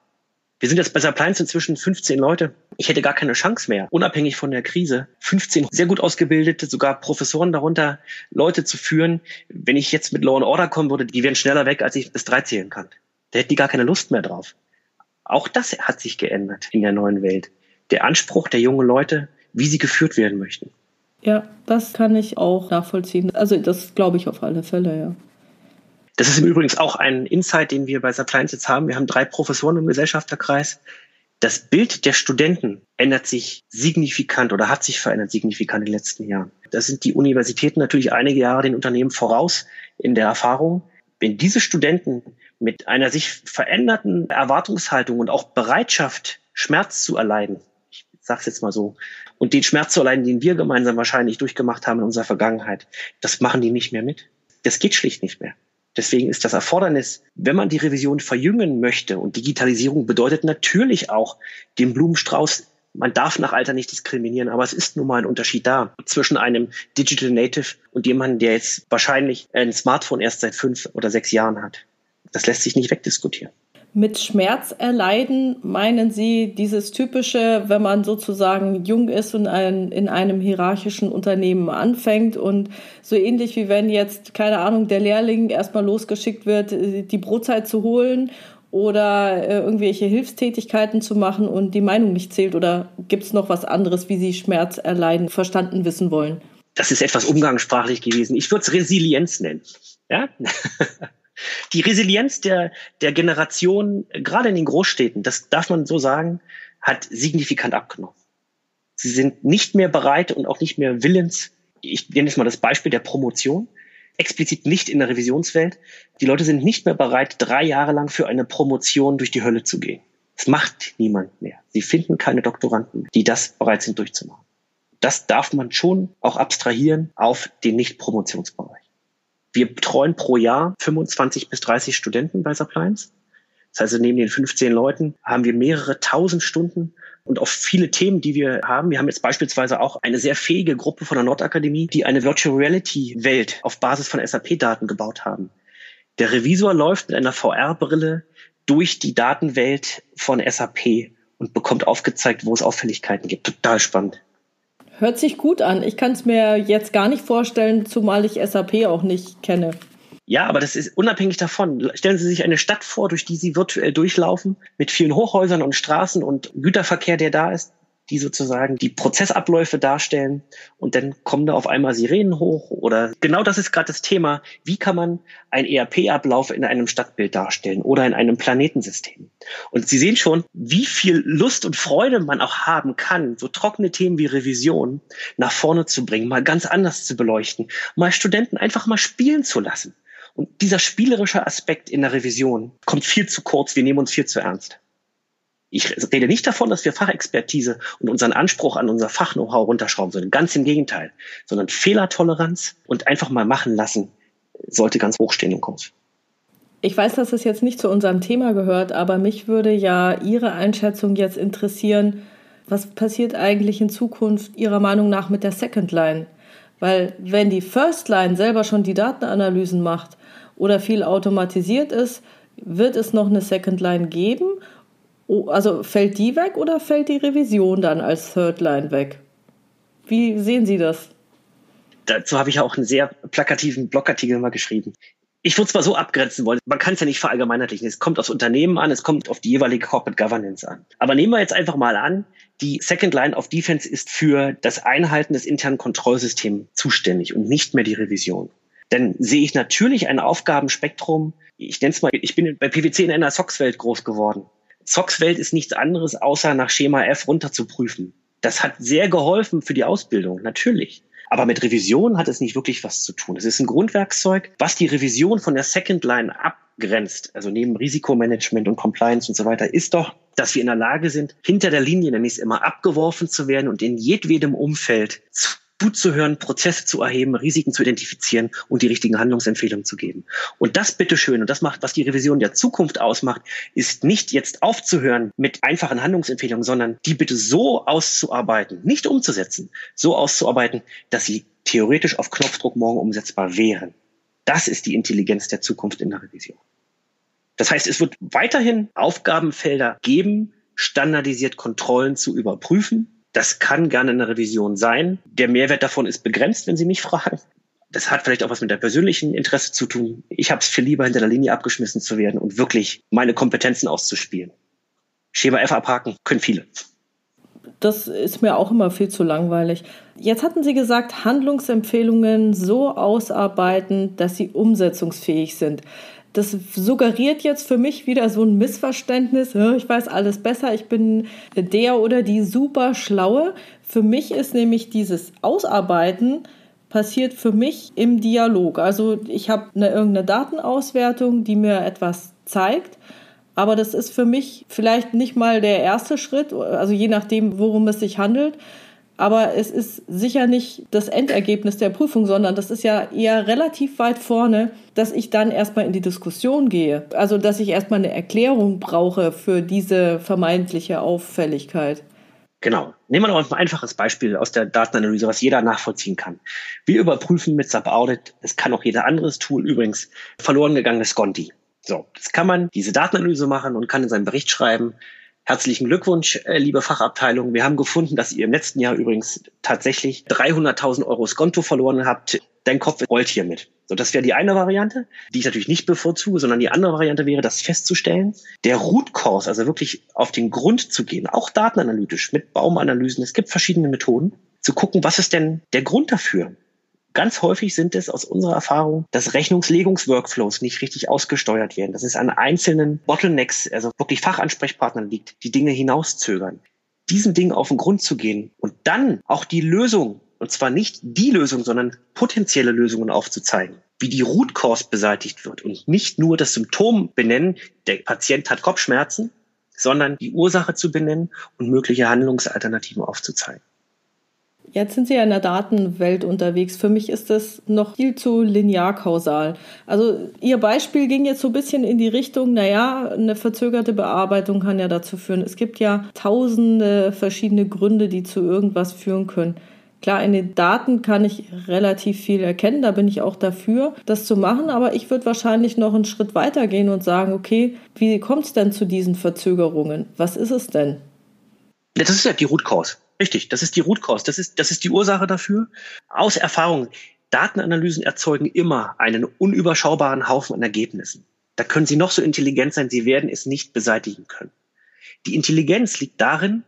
Wir sind jetzt bei Suppliance inzwischen 15 Leute. Ich hätte gar keine Chance mehr, unabhängig von der Krise, 15 sehr gut ausgebildete, sogar Professoren darunter, Leute zu führen. Wenn ich jetzt mit Law and Order kommen würde, die wären schneller weg, als ich bis drei zählen kann. Da hätten die gar keine Lust mehr drauf. Auch das hat sich geändert in der neuen Welt. Der Anspruch der jungen Leute, wie sie geführt werden möchten. Ja, das kann ich auch nachvollziehen. Also das glaube ich auf alle Fälle, ja. Das ist im Übrigen auch ein Insight, den wir bei Suppliance jetzt haben. Wir haben drei Professoren im Gesellschafterkreis. Das Bild der Studenten ändert sich signifikant oder hat sich verändert signifikant in den letzten Jahren. Da sind die Universitäten natürlich einige Jahre den Unternehmen voraus in der Erfahrung. Wenn diese Studenten mit einer sich veränderten Erwartungshaltung und auch Bereitschaft, Schmerz zu erleiden, ich sage es jetzt mal so, und den Schmerz zu erleiden, den wir gemeinsam wahrscheinlich durchgemacht haben in unserer Vergangenheit, das machen die nicht mehr mit. Das geht schlicht nicht mehr. Deswegen ist das Erfordernis, wenn man die Revision verjüngen möchte, und Digitalisierung bedeutet natürlich auch den Blumenstrauß man darf nach Alter nicht diskriminieren, aber es ist nun mal ein Unterschied da zwischen einem Digital Native und jemandem, der jetzt wahrscheinlich ein Smartphone erst seit fünf oder sechs Jahren hat. Das lässt sich nicht wegdiskutieren. Mit Schmerz erleiden meinen Sie dieses typische, wenn man sozusagen jung ist und ein, in einem hierarchischen Unternehmen anfängt und so ähnlich wie wenn jetzt, keine Ahnung, der Lehrling erstmal losgeschickt wird, die Brotzeit zu holen oder äh, irgendwelche Hilfstätigkeiten zu machen und die Meinung nicht zählt? Oder gibt es noch was anderes, wie Sie Schmerz erleiden, verstanden wissen wollen? Das ist etwas umgangssprachlich gewesen. Ich würde es Resilienz nennen. Ja? Die Resilienz der, der Generation, gerade in den Großstädten, das darf man so sagen, hat signifikant abgenommen. Sie sind nicht mehr bereit und auch nicht mehr willens. Ich nenne jetzt mal das Beispiel der Promotion. Explizit nicht in der Revisionswelt. Die Leute sind nicht mehr bereit, drei Jahre lang für eine Promotion durch die Hölle zu gehen. Das macht niemand mehr. Sie finden keine Doktoranden, die das bereit sind durchzumachen. Das darf man schon auch abstrahieren auf den Nicht-Promotionsbereich. Wir betreuen pro Jahr 25 bis 30 Studenten bei Suppliance. Das heißt, neben den 15 Leuten haben wir mehrere tausend Stunden und auch viele Themen, die wir haben. Wir haben jetzt beispielsweise auch eine sehr fähige Gruppe von der Nordakademie, die eine Virtual Reality Welt auf Basis von SAP-Daten gebaut haben. Der Revisor läuft mit einer VR-Brille durch die Datenwelt von SAP und bekommt aufgezeigt, wo es Auffälligkeiten gibt. Total spannend. Hört sich gut an. Ich kann es mir jetzt gar nicht vorstellen, zumal ich SAP auch nicht kenne. Ja, aber das ist unabhängig davon. Stellen Sie sich eine Stadt vor, durch die Sie virtuell durchlaufen, mit vielen Hochhäusern und Straßen und Güterverkehr, der da ist die sozusagen die Prozessabläufe darstellen und dann kommen da auf einmal Sirenen hoch oder genau das ist gerade das Thema. Wie kann man ein ERP-Ablauf in einem Stadtbild darstellen oder in einem Planetensystem? Und Sie sehen schon, wie viel Lust und Freude man auch haben kann, so trockene Themen wie Revision nach vorne zu bringen, mal ganz anders zu beleuchten, mal Studenten einfach mal spielen zu lassen. Und dieser spielerische Aspekt in der Revision kommt viel zu kurz. Wir nehmen uns viel zu ernst. Ich rede nicht davon, dass wir Fachexpertise und unseren Anspruch an unser Fach-Know-how runterschrauben sollen. Ganz im Gegenteil. Sondern Fehlertoleranz und einfach mal machen lassen sollte ganz hoch stehen im Kurs. Ich weiß, dass es jetzt nicht zu unserem Thema gehört, aber mich würde ja Ihre Einschätzung jetzt interessieren, was passiert eigentlich in Zukunft Ihrer Meinung nach mit der Second Line? Weil wenn die First Line selber schon die Datenanalysen macht oder viel automatisiert ist, wird es noch eine Second Line geben? Also fällt die weg oder fällt die Revision dann als Third Line weg? Wie sehen Sie das? Dazu habe ich auch einen sehr plakativen Blogartikel mal geschrieben. Ich würde es mal so abgrenzen wollen. Man kann es ja nicht verallgemeinerlichen. Es kommt aufs Unternehmen an, es kommt auf die jeweilige Corporate Governance an. Aber nehmen wir jetzt einfach mal an, die Second Line of Defense ist für das Einhalten des internen Kontrollsystems zuständig und nicht mehr die Revision. Dann sehe ich natürlich ein Aufgabenspektrum. Ich nenne es mal, ich bin bei PwC in einer SOX-Welt groß geworden. SOX-Welt ist nichts anderes, außer nach Schema F runterzuprüfen. Das hat sehr geholfen für die Ausbildung, natürlich. Aber mit Revision hat es nicht wirklich was zu tun. Es ist ein Grundwerkzeug, was die Revision von der Second Line abgrenzt. Also neben Risikomanagement und Compliance und so weiter, ist doch, dass wir in der Lage sind, hinter der Linie, nämlich immer abgeworfen zu werden und in jedwedem Umfeld zuzuhören, Prozesse zu erheben, Risiken zu identifizieren und die richtigen Handlungsempfehlungen zu geben. Und das bitteschön, und das macht, was die Revision der Zukunft ausmacht, ist nicht jetzt aufzuhören mit einfachen Handlungsempfehlungen, sondern die bitte so auszuarbeiten, nicht umzusetzen, so auszuarbeiten, dass sie theoretisch auf Knopfdruck morgen umsetzbar wären. Das ist die Intelligenz der Zukunft in der Revision. Das heißt, es wird weiterhin Aufgabenfelder geben, standardisiert Kontrollen zu überprüfen, das kann gerne eine Revision sein. Der Mehrwert davon ist begrenzt, wenn Sie mich fragen. Das hat vielleicht auch was mit der persönlichen Interesse zu tun. Ich habe es viel lieber, hinter der Linie abgeschmissen zu werden und wirklich meine Kompetenzen auszuspielen. Schema F abhaken können viele. Das ist mir auch immer viel zu langweilig. Jetzt hatten Sie gesagt, Handlungsempfehlungen so ausarbeiten, dass sie umsetzungsfähig sind das suggeriert jetzt für mich wieder so ein Missverständnis. Ich weiß alles besser, ich bin der oder die super Schlaue. Für mich ist nämlich dieses Ausarbeiten passiert für mich im Dialog. Also ich habe eine irgendeine Datenauswertung, die mir etwas zeigt. Aber das ist für mich vielleicht nicht mal der erste Schritt, also je nachdem, worum es sich handelt. Aber es ist sicher nicht das Endergebnis der Prüfung, sondern das ist ja eher relativ weit vorne, dass ich dann erstmal in die Diskussion gehe. Also, dass ich erstmal eine Erklärung brauche für diese vermeintliche Auffälligkeit. Genau. Nehmen wir noch ein einfaches Beispiel aus der Datenanalyse, was jeder nachvollziehen kann. Wir überprüfen mit SubAudit, es kann auch jeder anderes Tool übrigens, verloren gegangenes Conti. So, jetzt kann man diese Datenanalyse machen und kann in seinen Bericht schreiben, Herzlichen Glückwunsch, äh, liebe Fachabteilung. Wir haben gefunden, dass ihr im letzten Jahr übrigens tatsächlich 300.000 Euro Skonto verloren habt. Dein Kopf rollt hiermit. So, das wäre die eine Variante, die ich natürlich nicht bevorzuge, sondern die andere Variante wäre, das festzustellen. Der Root Cause, also wirklich auf den Grund zu gehen, auch datenanalytisch mit Baumanalysen. Es gibt verschiedene Methoden, zu gucken, was ist denn der Grund dafür? Ganz häufig sind es aus unserer Erfahrung, dass Rechnungslegungsworkflows nicht richtig ausgesteuert werden. Dass es an einzelnen Bottlenecks, also wirklich Fachansprechpartnern liegt, die Dinge hinauszögern. Diesen Dingen auf den Grund zu gehen und dann auch die Lösung, und zwar nicht die Lösung, sondern potenzielle Lösungen aufzuzeigen, wie die Root Cause beseitigt wird und nicht nur das Symptom benennen, der Patient hat Kopfschmerzen, sondern die Ursache zu benennen und mögliche Handlungsalternativen aufzuzeigen. Jetzt sind Sie ja in der Datenwelt unterwegs. Für mich ist das noch viel zu linear-kausal. Also Ihr Beispiel ging jetzt so ein bisschen in die Richtung, naja, eine verzögerte Bearbeitung kann ja dazu führen. Es gibt ja tausende verschiedene Gründe, die zu irgendwas führen können. Klar, in den Daten kann ich relativ viel erkennen, da bin ich auch dafür, das zu machen, aber ich würde wahrscheinlich noch einen Schritt weiter gehen und sagen, okay, wie kommt es denn zu diesen Verzögerungen? Was ist es denn? Das ist ja die Root Cause. Richtig, das ist die Root Cause, das ist, das ist die Ursache dafür. Aus Erfahrung, Datenanalysen erzeugen immer einen unüberschaubaren Haufen an Ergebnissen. Da können Sie noch so intelligent sein, Sie werden es nicht beseitigen können. Die Intelligenz liegt darin,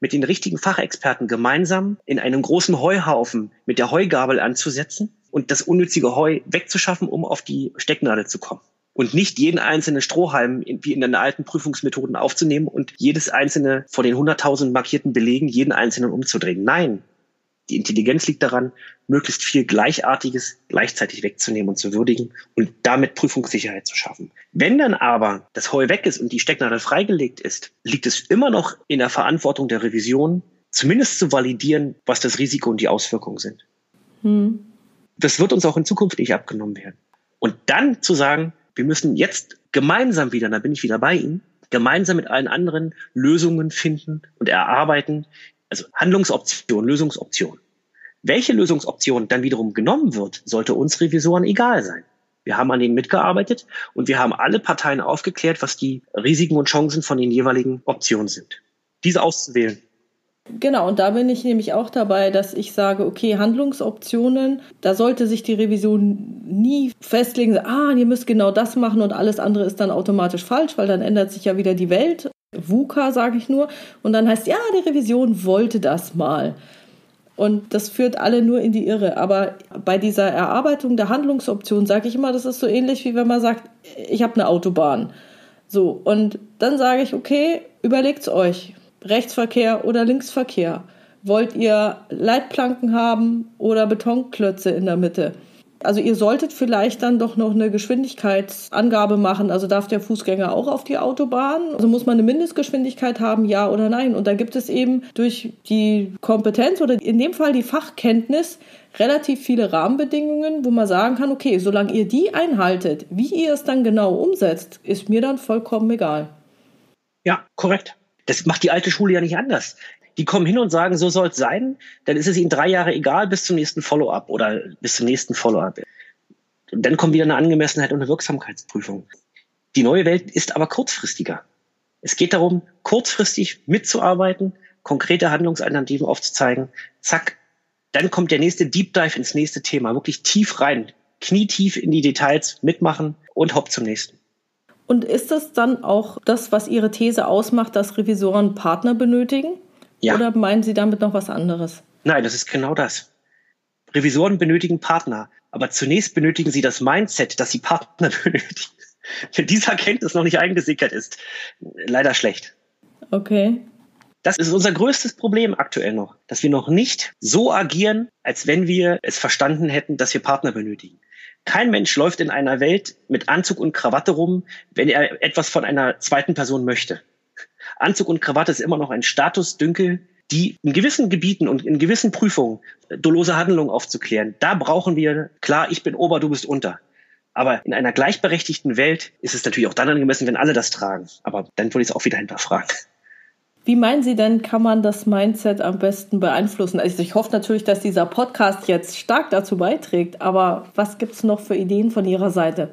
mit den richtigen Fachexperten gemeinsam in einem großen Heuhaufen mit der Heugabel anzusetzen und das unnützige Heu wegzuschaffen, um auf die Stecknadel zu kommen und nicht jeden einzelnen Strohhalm wie in den alten Prüfungsmethoden aufzunehmen und jedes einzelne vor den 100.000 markierten Belegen jeden einzelnen umzudrehen. Nein, die Intelligenz liegt daran, möglichst viel Gleichartiges gleichzeitig wegzunehmen und zu würdigen und damit Prüfungssicherheit zu schaffen. Wenn dann aber das Heu weg ist und die Stecknadel freigelegt ist, liegt es immer noch in der Verantwortung der Revision, zumindest zu validieren, was das Risiko und die Auswirkungen sind. Hm. Das wird uns auch in Zukunft nicht abgenommen werden. Und dann zu sagen, wir müssen jetzt gemeinsam wieder, da bin ich wieder bei Ihnen, gemeinsam mit allen anderen Lösungen finden und erarbeiten, also Handlungsoption, Lösungsoption. Welche Lösungsoption dann wiederum genommen wird, sollte uns Revisoren egal sein. Wir haben an denen mitgearbeitet und wir haben alle Parteien aufgeklärt, was die Risiken und Chancen von den jeweiligen Optionen sind. Diese auszuwählen. Genau, und da bin ich nämlich auch dabei, dass ich sage, okay, Handlungsoptionen, da sollte sich die Revision nie festlegen, ah, ihr müsst genau das machen und alles andere ist dann automatisch falsch, weil dann ändert sich ja wieder die Welt. VUCA sage ich nur. Und dann heißt, ja, die Revision wollte das mal. Und das führt alle nur in die Irre. Aber bei dieser Erarbeitung der Handlungsoption sage ich immer, das ist so ähnlich wie wenn man sagt, ich habe eine Autobahn. So, und dann sage ich, okay, überlegt's euch. Rechtsverkehr oder Linksverkehr? Wollt ihr Leitplanken haben oder Betonklötze in der Mitte? Also ihr solltet vielleicht dann doch noch eine Geschwindigkeitsangabe machen. Also darf der Fußgänger auch auf die Autobahn? Also muss man eine Mindestgeschwindigkeit haben, ja oder nein? Und da gibt es eben durch die Kompetenz oder in dem Fall die Fachkenntnis relativ viele Rahmenbedingungen, wo man sagen kann, okay, solange ihr die einhaltet, wie ihr es dann genau umsetzt, ist mir dann vollkommen egal. Ja, korrekt. Das macht die alte Schule ja nicht anders. Die kommen hin und sagen, so soll es sein, dann ist es ihnen drei Jahre egal bis zum nächsten Follow-up oder bis zum nächsten Follow-up. Und dann kommt wieder eine Angemessenheit und eine Wirksamkeitsprüfung. Die neue Welt ist aber kurzfristiger. Es geht darum, kurzfristig mitzuarbeiten, konkrete Handlungsalternativen aufzuzeigen. Zack, dann kommt der nächste Deep Dive ins nächste Thema. Wirklich tief rein, knietief in die Details mitmachen und hopp zum nächsten. Und ist das dann auch das, was Ihre These ausmacht, dass Revisoren Partner benötigen? Ja. Oder meinen Sie damit noch was anderes? Nein, das ist genau das. Revisoren benötigen Partner, aber zunächst benötigen sie das Mindset, dass sie Partner [laughs] benötigen. Wenn diese Erkenntnis noch nicht eingesickert ist, leider schlecht. Okay. Das ist unser größtes Problem aktuell noch, dass wir noch nicht so agieren, als wenn wir es verstanden hätten, dass wir Partner benötigen. Kein Mensch läuft in einer Welt mit Anzug und Krawatte rum, wenn er etwas von einer zweiten Person möchte. Anzug und Krawatte ist immer noch ein Statusdünkel, die in gewissen Gebieten und in gewissen Prüfungen dolose Handlungen aufzuklären. Da brauchen wir, klar, ich bin Ober, du bist unter. Aber in einer gleichberechtigten Welt ist es natürlich auch dann angemessen, wenn alle das tragen. Aber dann würde ich es auch wieder hinterfragen. Wie meinen Sie denn, kann man das Mindset am besten beeinflussen? Also ich hoffe natürlich, dass dieser Podcast jetzt stark dazu beiträgt, aber was gibt es noch für Ideen von Ihrer Seite?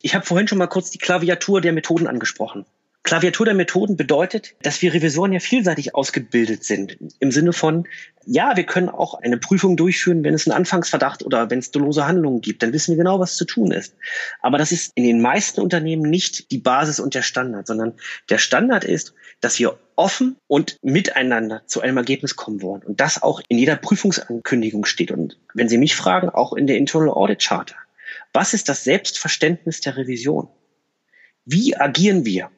Ich habe vorhin schon mal kurz die Klaviatur der Methoden angesprochen. Klaviatur der Methoden bedeutet, dass wir Revisoren ja vielseitig ausgebildet sind. Im Sinne von, ja, wir können auch eine Prüfung durchführen, wenn es einen Anfangsverdacht oder wenn es dolose Handlungen gibt. Dann wissen wir genau, was zu tun ist. Aber das ist in den meisten Unternehmen nicht die Basis und der Standard, sondern der Standard ist, dass wir offen und miteinander zu einem Ergebnis kommen wollen. Und das auch in jeder Prüfungsankündigung steht. Und wenn Sie mich fragen, auch in der Internal Audit Charter. Was ist das Selbstverständnis der Revision? Wie agieren wir?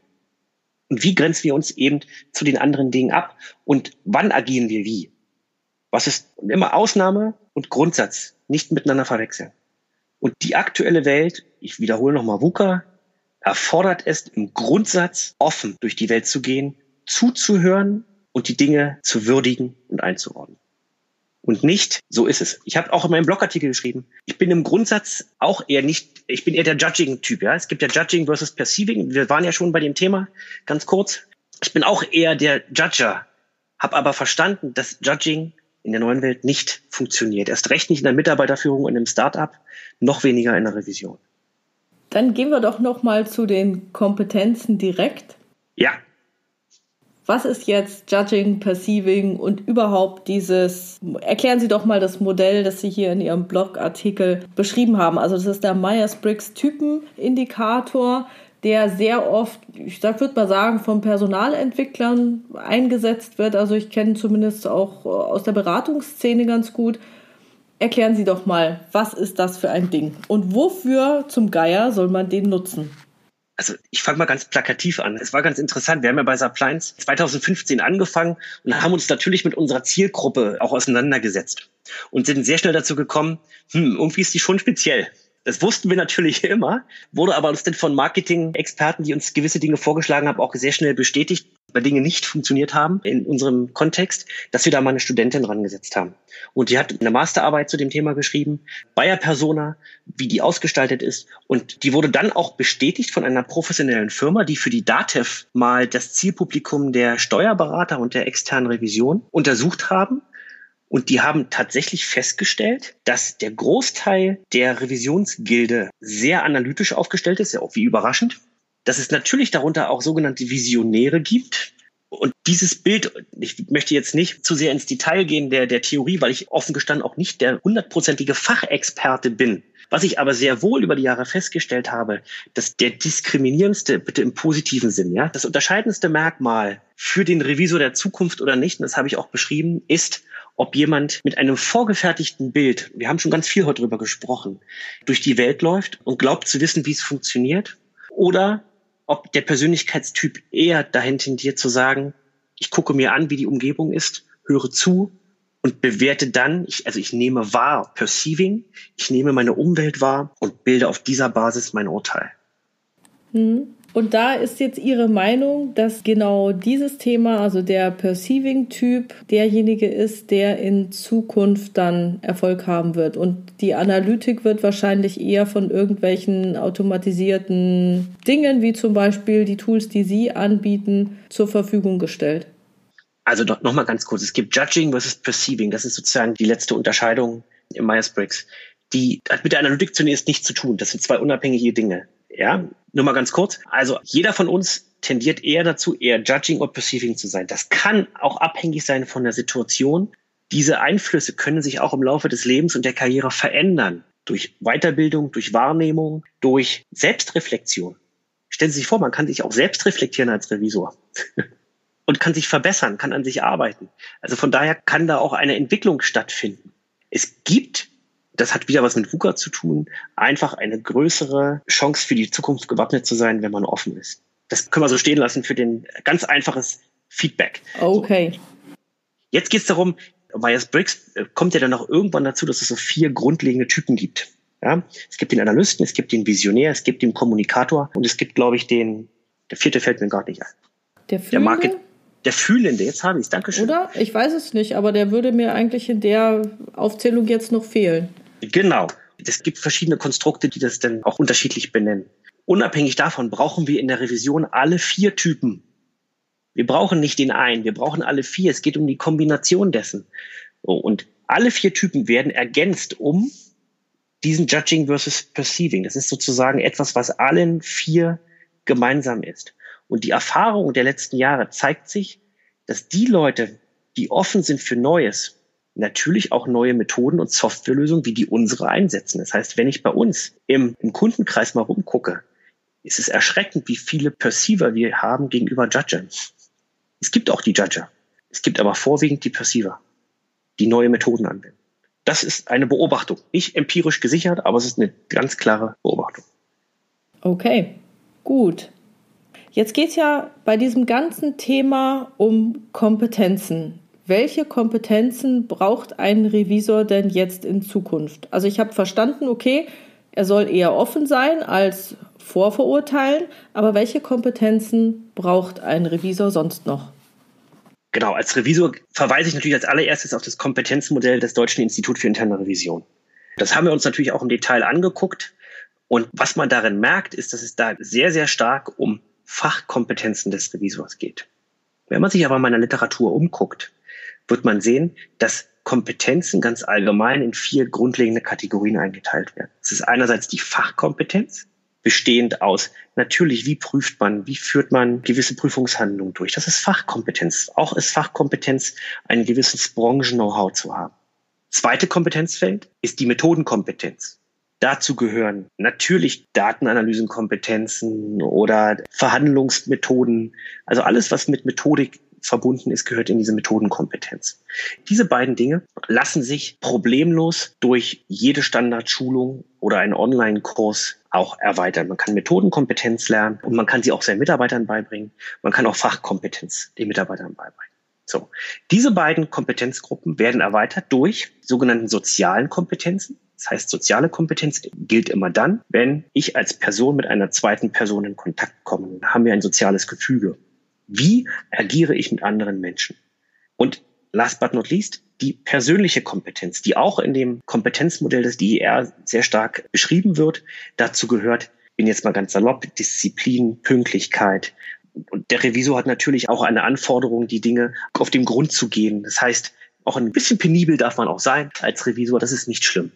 Und wie grenzen wir uns eben zu den anderen Dingen ab? Und wann agieren wir wie? Was ist immer Ausnahme und Grundsatz nicht miteinander verwechseln? Und die aktuelle Welt, ich wiederhole nochmal VUCA, erfordert es im Grundsatz offen durch die Welt zu gehen, zuzuhören und die Dinge zu würdigen und einzuordnen und nicht, so ist es. Ich habe auch in meinem Blogartikel geschrieben, ich bin im Grundsatz auch eher nicht, ich bin eher der Judging-Typ. Ja, Es gibt ja Judging versus Perceiving. Wir waren ja schon bei dem Thema, ganz kurz. Ich bin auch eher der Judger, habe aber verstanden, dass Judging in der neuen Welt nicht funktioniert. Erst recht nicht in der Mitarbeiterführung in einem Startup, noch weniger in der Revision. Dann gehen wir doch noch mal zu den Kompetenzen direkt. Ja, was ist jetzt Judging, Perceiving und überhaupt dieses, erklären Sie doch mal das Modell, das Sie hier in Ihrem Blogartikel beschrieben haben. Also das ist der Myers-Briggs-Typenindikator, der sehr oft, ich würde mal sagen, von Personalentwicklern eingesetzt wird. Also ich kenne zumindest auch aus der Beratungsszene ganz gut. Erklären Sie doch mal, was ist das für ein Ding und wofür zum Geier soll man den nutzen? Also ich fange mal ganz plakativ an. Es war ganz interessant. Wir haben ja bei Suppliance 2015 angefangen und haben uns natürlich mit unserer Zielgruppe auch auseinandergesetzt und sind sehr schnell dazu gekommen, hm, irgendwie ist die schon speziell. Das wussten wir natürlich [laughs] immer, wurde aber uns dann von Marketing-Experten, die uns gewisse Dinge vorgeschlagen haben, auch sehr schnell bestätigt, weil Dinge nicht funktioniert haben in unserem Kontext, dass wir da mal eine Studentin rangesetzt haben. Und die hat eine Masterarbeit zu dem Thema geschrieben, Bayer Persona, wie die ausgestaltet ist. Und die wurde dann auch bestätigt von einer professionellen Firma, die für die DATEV mal das Zielpublikum der Steuerberater und der externen Revision untersucht haben und die haben tatsächlich festgestellt, dass der Großteil der Revisionsgilde sehr analytisch aufgestellt ist, ja auch wie überraschend. Dass es natürlich darunter auch sogenannte Visionäre gibt. Und dieses Bild, ich möchte jetzt nicht zu sehr ins Detail gehen der, der Theorie, weil ich offen gestanden auch nicht der hundertprozentige Fachexperte bin. Was ich aber sehr wohl über die Jahre festgestellt habe, dass der diskriminierendste, bitte im positiven Sinn, ja, das unterscheidendste Merkmal für den Revisor der Zukunft oder nicht, und das habe ich auch beschrieben, ist, ob jemand mit einem vorgefertigten Bild, wir haben schon ganz viel heute drüber gesprochen, durch die Welt läuft und glaubt zu wissen, wie es funktioniert, oder ob der Persönlichkeitstyp eher dahin tendiert zu sagen, ich gucke mir an, wie die Umgebung ist, höre zu und bewerte dann, ich, also ich nehme wahr, perceiving, ich nehme meine Umwelt wahr und bilde auf dieser Basis mein Urteil. Hm. Und da ist jetzt Ihre Meinung, dass genau dieses Thema, also der Perceiving-Typ, derjenige ist, der in Zukunft dann Erfolg haben wird. Und die Analytik wird wahrscheinlich eher von irgendwelchen automatisierten Dingen, wie zum Beispiel die Tools, die Sie anbieten, zur Verfügung gestellt. Also noch mal ganz kurz. Es gibt Judging versus Perceiving. Das ist sozusagen die letzte Unterscheidung im Myers-Briggs. Die hat mit der Analytik zunächst nichts zu tun. Das sind zwei unabhängige Dinge. Ja, nur mal ganz kurz. Also jeder von uns tendiert eher dazu, eher judging or perceiving zu sein. Das kann auch abhängig sein von der Situation. Diese Einflüsse können sich auch im Laufe des Lebens und der Karriere verändern. Durch Weiterbildung, durch Wahrnehmung, durch Selbstreflexion. Stellen Sie sich vor, man kann sich auch selbst reflektieren als Revisor. [laughs] und kann sich verbessern, kann an sich arbeiten. Also von daher kann da auch eine Entwicklung stattfinden. Es gibt das hat wieder was mit VUCA zu tun, einfach eine größere Chance für die Zukunft gewappnet zu sein, wenn man offen ist. Das können wir so stehen lassen für den ganz einfaches Feedback. Okay. So. Jetzt geht es darum, Myers-Briggs äh, kommt ja dann auch irgendwann dazu, dass es so vier grundlegende Typen gibt. Ja? Es gibt den Analysten, es gibt den Visionär, es gibt den Kommunikator und es gibt, glaube ich, den, der vierte fällt mir gerade nicht ein. Der, der Market, der Fühlende, jetzt habe ich es, Dankeschön. Oder? Ich weiß es nicht, aber der würde mir eigentlich in der Aufzählung jetzt noch fehlen. Genau. Es gibt verschiedene Konstrukte, die das dann auch unterschiedlich benennen. Unabhängig davon brauchen wir in der Revision alle vier Typen. Wir brauchen nicht den einen, wir brauchen alle vier. Es geht um die Kombination dessen. Und alle vier Typen werden ergänzt um diesen Judging versus Perceiving. Das ist sozusagen etwas, was allen vier gemeinsam ist. Und die Erfahrung der letzten Jahre zeigt sich, dass die Leute, die offen sind für Neues, natürlich auch neue Methoden und Softwarelösungen wie die unsere einsetzen. Das heißt, wenn ich bei uns im, im Kundenkreis mal rumgucke, ist es erschreckend, wie viele Perceiver wir haben gegenüber Judgern. Es gibt auch die Judger. Es gibt aber vorwiegend die Perceiver, die neue Methoden anwenden. Das ist eine Beobachtung. Nicht empirisch gesichert, aber es ist eine ganz klare Beobachtung. Okay, gut. Jetzt geht es ja bei diesem ganzen Thema um Kompetenzen welche Kompetenzen braucht ein Revisor denn jetzt in Zukunft? Also ich habe verstanden, okay, er soll eher offen sein als vorverurteilen, aber welche Kompetenzen braucht ein Revisor sonst noch? Genau, als Revisor verweise ich natürlich als allererstes auf das Kompetenzmodell des Deutschen Instituts für interne Revision. Das haben wir uns natürlich auch im Detail angeguckt. Und was man darin merkt, ist, dass es da sehr, sehr stark um Fachkompetenzen des Revisors geht. Wenn man sich aber mal in der Literatur umguckt, wird man sehen, dass Kompetenzen ganz allgemein in vier grundlegende Kategorien eingeteilt werden. Es ist einerseits die Fachkompetenz, bestehend aus natürlich, wie prüft man, wie führt man gewisse Prüfungshandlungen durch. Das ist Fachkompetenz. Auch ist Fachkompetenz, ein gewisses Branchen-Know-how zu haben. Zweite Kompetenzfeld ist die Methodenkompetenz. Dazu gehören natürlich Datenanalysenkompetenzen oder Verhandlungsmethoden, also alles, was mit Methodik verbunden ist, gehört in diese Methodenkompetenz. Diese beiden Dinge lassen sich problemlos durch jede Standardschulung oder einen Online-Kurs auch erweitern. Man kann Methodenkompetenz lernen und man kann sie auch seinen Mitarbeitern beibringen. Man kann auch Fachkompetenz den Mitarbeitern beibringen. So. Diese beiden Kompetenzgruppen werden erweitert durch sogenannten sozialen Kompetenzen. Das heißt, soziale Kompetenz gilt immer dann, wenn ich als Person mit einer zweiten Person in Kontakt komme. Dann haben wir ein soziales Gefüge. Wie agiere ich mit anderen Menschen? Und last but not least, die persönliche Kompetenz, die auch in dem Kompetenzmodell des DIR sehr stark beschrieben wird. Dazu gehört, bin jetzt mal ganz salopp, Disziplin, Pünktlichkeit, und der Revisor hat natürlich auch eine Anforderung, die Dinge auf den Grund zu gehen. Das heißt, auch ein bisschen penibel darf man auch sein als Revisor. Das ist nicht schlimm.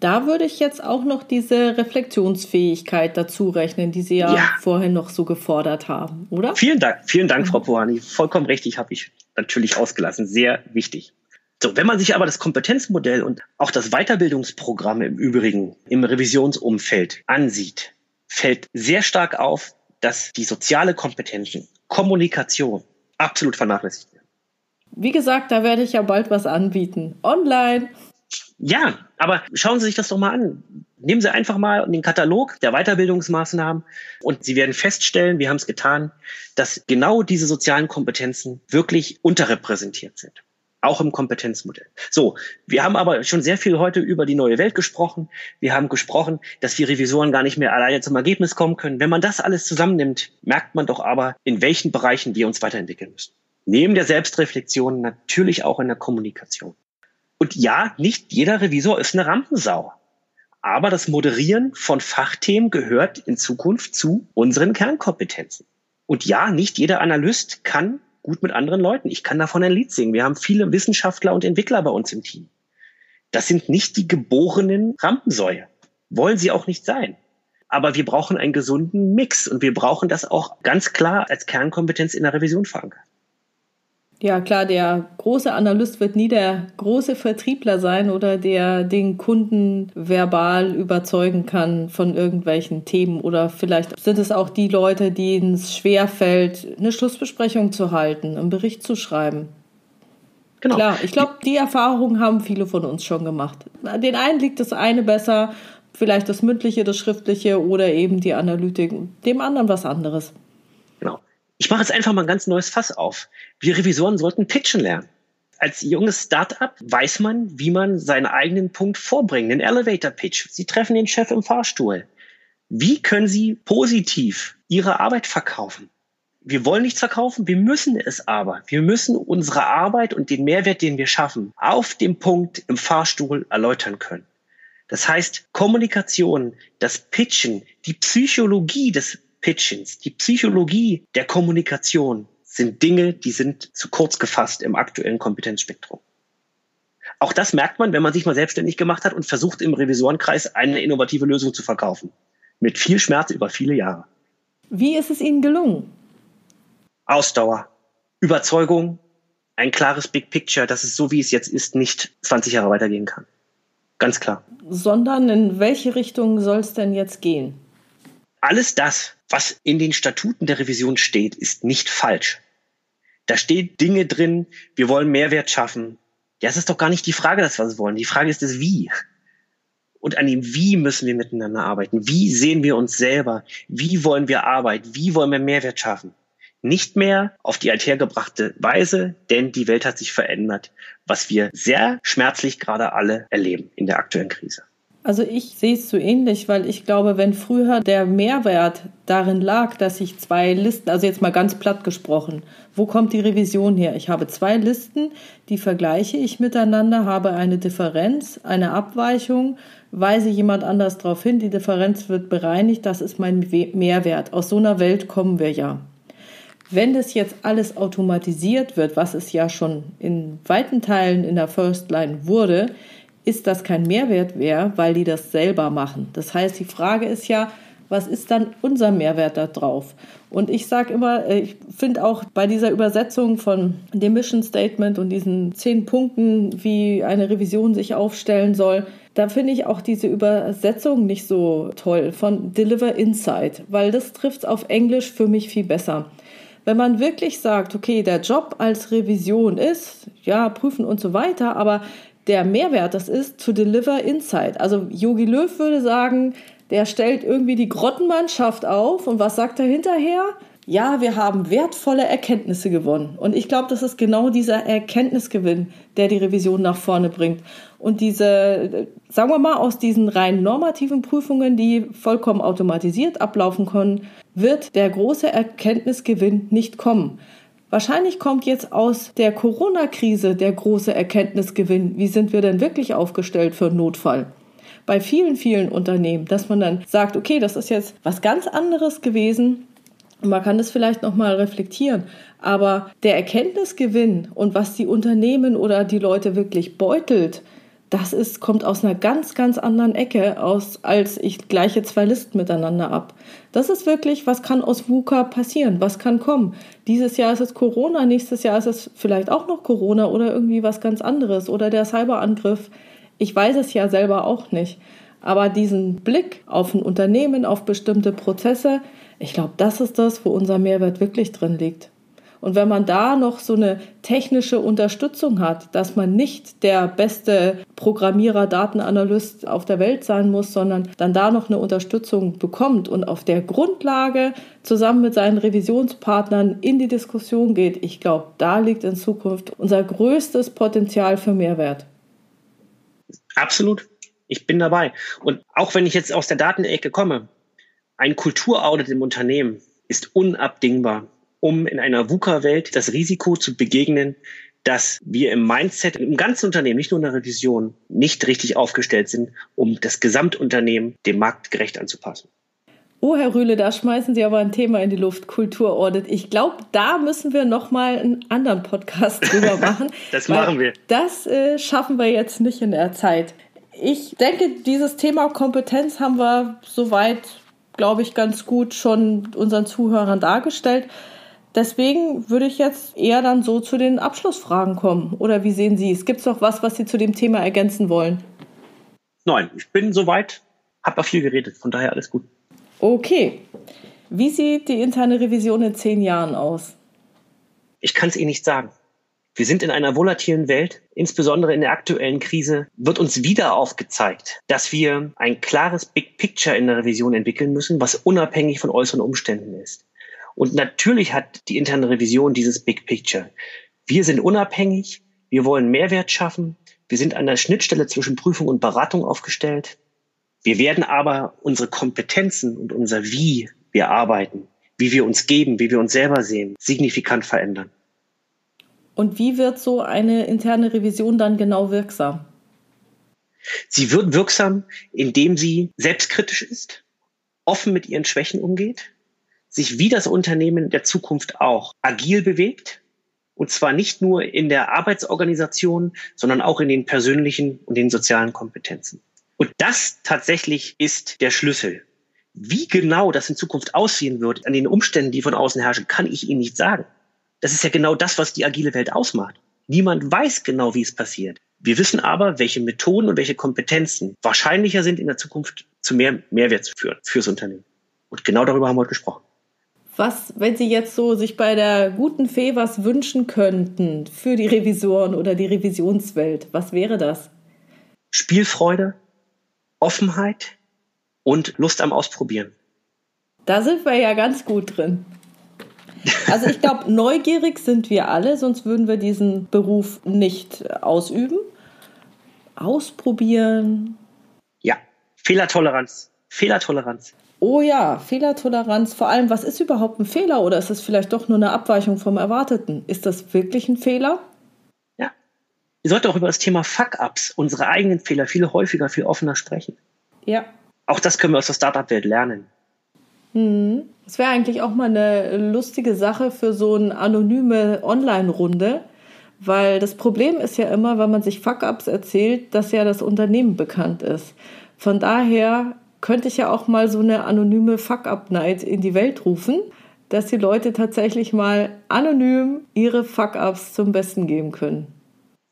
Da würde ich jetzt auch noch diese Reflexionsfähigkeit dazu rechnen, die Sie ja, ja. vorhin noch so gefordert haben, oder? Vielen Dank, vielen Dank, Frau Pohani. Vollkommen richtig, habe ich natürlich ausgelassen. Sehr wichtig. So, wenn man sich aber das Kompetenzmodell und auch das Weiterbildungsprogramm im Übrigen im Revisionsumfeld ansieht, fällt sehr stark auf, dass die soziale Kompetenzen, Kommunikation absolut vernachlässigt werden. Wie gesagt, da werde ich ja bald was anbieten. Online. Ja, aber schauen Sie sich das doch mal an. Nehmen Sie einfach mal den Katalog der Weiterbildungsmaßnahmen und Sie werden feststellen, wir haben es getan, dass genau diese sozialen Kompetenzen wirklich unterrepräsentiert sind auch im Kompetenzmodell. So, wir haben aber schon sehr viel heute über die neue Welt gesprochen. Wir haben gesprochen, dass wir Revisoren gar nicht mehr alleine zum Ergebnis kommen können. Wenn man das alles zusammennimmt, merkt man doch aber, in welchen Bereichen wir uns weiterentwickeln müssen. Neben der Selbstreflexion natürlich auch in der Kommunikation. Und ja, nicht jeder Revisor ist eine Rampensau. Aber das Moderieren von Fachthemen gehört in Zukunft zu unseren Kernkompetenzen. Und ja, nicht jeder Analyst kann gut mit anderen Leuten. Ich kann davon ein Lied singen. Wir haben viele Wissenschaftler und Entwickler bei uns im Team. Das sind nicht die geborenen Rampensäue. Wollen sie auch nicht sein. Aber wir brauchen einen gesunden Mix und wir brauchen das auch ganz klar als Kernkompetenz in der Revision verankert. Ja, klar, der große Analyst wird nie der große Vertriebler sein oder der den Kunden verbal überzeugen kann von irgendwelchen Themen. Oder vielleicht sind es auch die Leute, denen es schwerfällt, eine Schlussbesprechung zu halten, einen Bericht zu schreiben. Genau. Klar, ich glaube, die Erfahrungen haben viele von uns schon gemacht. Den einen liegt das eine besser, vielleicht das mündliche, das schriftliche oder eben die Analytik, dem anderen was anderes. Ich mache jetzt einfach mal ein ganz neues Fass auf. Wir Revisoren sollten pitchen lernen. Als junges Startup weiß man, wie man seinen eigenen Punkt vorbringt, den Elevator Pitch. Sie treffen den Chef im Fahrstuhl. Wie können Sie positiv Ihre Arbeit verkaufen? Wir wollen nichts verkaufen, wir müssen es aber. Wir müssen unsere Arbeit und den Mehrwert, den wir schaffen, auf dem Punkt im Fahrstuhl erläutern können. Das heißt, Kommunikation, das Pitchen, die Psychologie des Pitchings, die Psychologie der Kommunikation sind Dinge, die sind zu kurz gefasst im aktuellen Kompetenzspektrum. Auch das merkt man, wenn man sich mal selbstständig gemacht hat und versucht, im Revisorenkreis eine innovative Lösung zu verkaufen. Mit viel Schmerz über viele Jahre. Wie ist es Ihnen gelungen? Ausdauer, Überzeugung, ein klares Big Picture, dass es so wie es jetzt ist, nicht 20 Jahre weitergehen kann. Ganz klar. Sondern in welche Richtung soll es denn jetzt gehen? Alles das, was in den Statuten der Revision steht, ist nicht falsch. Da steht Dinge drin, wir wollen Mehrwert schaffen. Ja, es ist doch gar nicht die Frage, dass wir es wollen. Die Frage ist das Wie. Und an dem Wie müssen wir miteinander arbeiten. Wie sehen wir uns selber? Wie wollen wir arbeiten? Wie wollen wir Mehrwert schaffen? Nicht mehr auf die althergebrachte Weise, denn die Welt hat sich verändert, was wir sehr schmerzlich gerade alle erleben in der aktuellen Krise. Also ich sehe es so ähnlich, weil ich glaube, wenn früher der Mehrwert darin lag, dass ich zwei Listen, also jetzt mal ganz platt gesprochen, wo kommt die Revision her? Ich habe zwei Listen, die vergleiche ich miteinander, habe eine Differenz, eine Abweichung, weise jemand anders darauf hin, die Differenz wird bereinigt, das ist mein Mehrwert. Aus so einer Welt kommen wir ja. Wenn das jetzt alles automatisiert wird, was es ja schon in weiten Teilen in der First Line wurde, ist das kein Mehrwert mehr, weil die das selber machen. Das heißt, die Frage ist ja, was ist dann unser Mehrwert da drauf? Und ich sage immer, äh, ich finde auch bei dieser Übersetzung von dem Mission Statement und diesen zehn Punkten, wie eine Revision sich aufstellen soll, da finde ich auch diese Übersetzung nicht so toll von Deliver Insight, weil das trifft auf Englisch für mich viel besser. Wenn man wirklich sagt, okay, der Job als Revision ist, ja, prüfen und so weiter, aber der Mehrwert das ist, to deliver insight. Also Yogi Löw würde sagen, der stellt irgendwie die Grottenmannschaft auf und was sagt er hinterher? ja, wir haben wertvolle Erkenntnisse gewonnen. Und ich glaube, das ist genau dieser Erkenntnisgewinn, der die Revision nach vorne bringt. Und diese, sagen wir mal, aus diesen rein normativen Prüfungen, die vollkommen automatisiert ablaufen können, wird der große Erkenntnisgewinn nicht kommen. Wahrscheinlich kommt jetzt aus der Corona-Krise der große Erkenntnisgewinn. Wie sind wir denn wirklich aufgestellt für einen Notfall? Bei vielen, vielen Unternehmen, dass man dann sagt, okay, das ist jetzt was ganz anderes gewesen, man kann das vielleicht nochmal reflektieren. Aber der Erkenntnisgewinn und was die Unternehmen oder die Leute wirklich beutelt, das ist, kommt aus einer ganz, ganz anderen Ecke aus, als ich gleiche zwei Listen miteinander ab. Das ist wirklich, was kann aus VUCA passieren? Was kann kommen? Dieses Jahr ist es Corona, nächstes Jahr ist es vielleicht auch noch Corona oder irgendwie was ganz anderes oder der Cyberangriff. Ich weiß es ja selber auch nicht. Aber diesen Blick auf ein Unternehmen, auf bestimmte Prozesse, ich glaube, das ist das, wo unser Mehrwert wirklich drin liegt. Und wenn man da noch so eine technische Unterstützung hat, dass man nicht der beste Programmierer, Datenanalyst auf der Welt sein muss, sondern dann da noch eine Unterstützung bekommt und auf der Grundlage zusammen mit seinen Revisionspartnern in die Diskussion geht, ich glaube, da liegt in Zukunft unser größtes Potenzial für Mehrwert. Absolut. Ich bin dabei. Und auch wenn ich jetzt aus der Datenecke komme, ein Kulturaudit im Unternehmen ist unabdingbar, um in einer VUCA-Welt das Risiko zu begegnen, dass wir im Mindset, im ganzen Unternehmen, nicht nur in der Revision, nicht richtig aufgestellt sind, um das Gesamtunternehmen dem Markt gerecht anzupassen. Oh, Herr Rühle, da schmeißen Sie aber ein Thema in die Luft, Kulturaudit. Ich glaube, da müssen wir noch mal einen anderen Podcast drüber [laughs] machen. das machen wir. Das äh, schaffen wir jetzt nicht in der Zeit. Ich denke, dieses Thema Kompetenz haben wir soweit glaube ich, ganz gut schon unseren Zuhörern dargestellt. Deswegen würde ich jetzt eher dann so zu den Abschlussfragen kommen. Oder wie sehen Sie es? Gibt es noch was, was Sie zu dem Thema ergänzen wollen? Nein, ich bin soweit, habe auch viel geredet, von daher alles gut. Okay. Wie sieht die interne Revision in zehn Jahren aus? Ich kann es Ihnen nicht sagen. Wir sind in einer volatilen Welt. Insbesondere in der aktuellen Krise wird uns wieder aufgezeigt, dass wir ein klares Big Picture in der Revision entwickeln müssen, was unabhängig von äußeren Umständen ist. Und natürlich hat die interne Revision dieses Big Picture. Wir sind unabhängig. Wir wollen Mehrwert schaffen. Wir sind an der Schnittstelle zwischen Prüfung und Beratung aufgestellt. Wir werden aber unsere Kompetenzen und unser Wie wir arbeiten, wie wir uns geben, wie wir uns selber sehen, signifikant verändern. Und wie wird so eine interne Revision dann genau wirksam? Sie wird wirksam, indem sie selbstkritisch ist, offen mit ihren Schwächen umgeht, sich wie das Unternehmen der Zukunft auch agil bewegt, und zwar nicht nur in der Arbeitsorganisation, sondern auch in den persönlichen und den sozialen Kompetenzen. Und das tatsächlich ist der Schlüssel. Wie genau das in Zukunft aussehen wird, an den Umständen, die von außen herrschen, kann ich Ihnen nicht sagen. Das ist ja genau das, was die agile Welt ausmacht. Niemand weiß genau, wie es passiert. Wir wissen aber, welche Methoden und welche Kompetenzen wahrscheinlicher sind, in der Zukunft zu mehr Mehrwert zu führen fürs Unternehmen. Und genau darüber haben wir heute gesprochen. Was, wenn Sie jetzt so sich bei der guten Fee was wünschen könnten für die Revisoren oder die Revisionswelt, was wäre das? Spielfreude, Offenheit und Lust am Ausprobieren. Da sind wir ja ganz gut drin. Also ich glaube, [laughs] neugierig sind wir alle, sonst würden wir diesen Beruf nicht ausüben. Ausprobieren. Ja, Fehlertoleranz. Fehlertoleranz. Oh ja, Fehlertoleranz. Vor allem, was ist überhaupt ein Fehler oder ist es vielleicht doch nur eine Abweichung vom Erwarteten? Ist das wirklich ein Fehler? Ja. Wir sollten auch über das Thema Fuck-Ups, unsere eigenen Fehler, viel häufiger, viel offener sprechen. Ja. Auch das können wir aus der Startup-Welt lernen. Mhm. Das wäre eigentlich auch mal eine lustige Sache für so eine anonyme Online-Runde, weil das Problem ist ja immer, wenn man sich Fuck-Ups erzählt, dass ja das Unternehmen bekannt ist. Von daher könnte ich ja auch mal so eine anonyme Fuck-Up-Night in die Welt rufen, dass die Leute tatsächlich mal anonym ihre Fuck-Ups zum Besten geben können.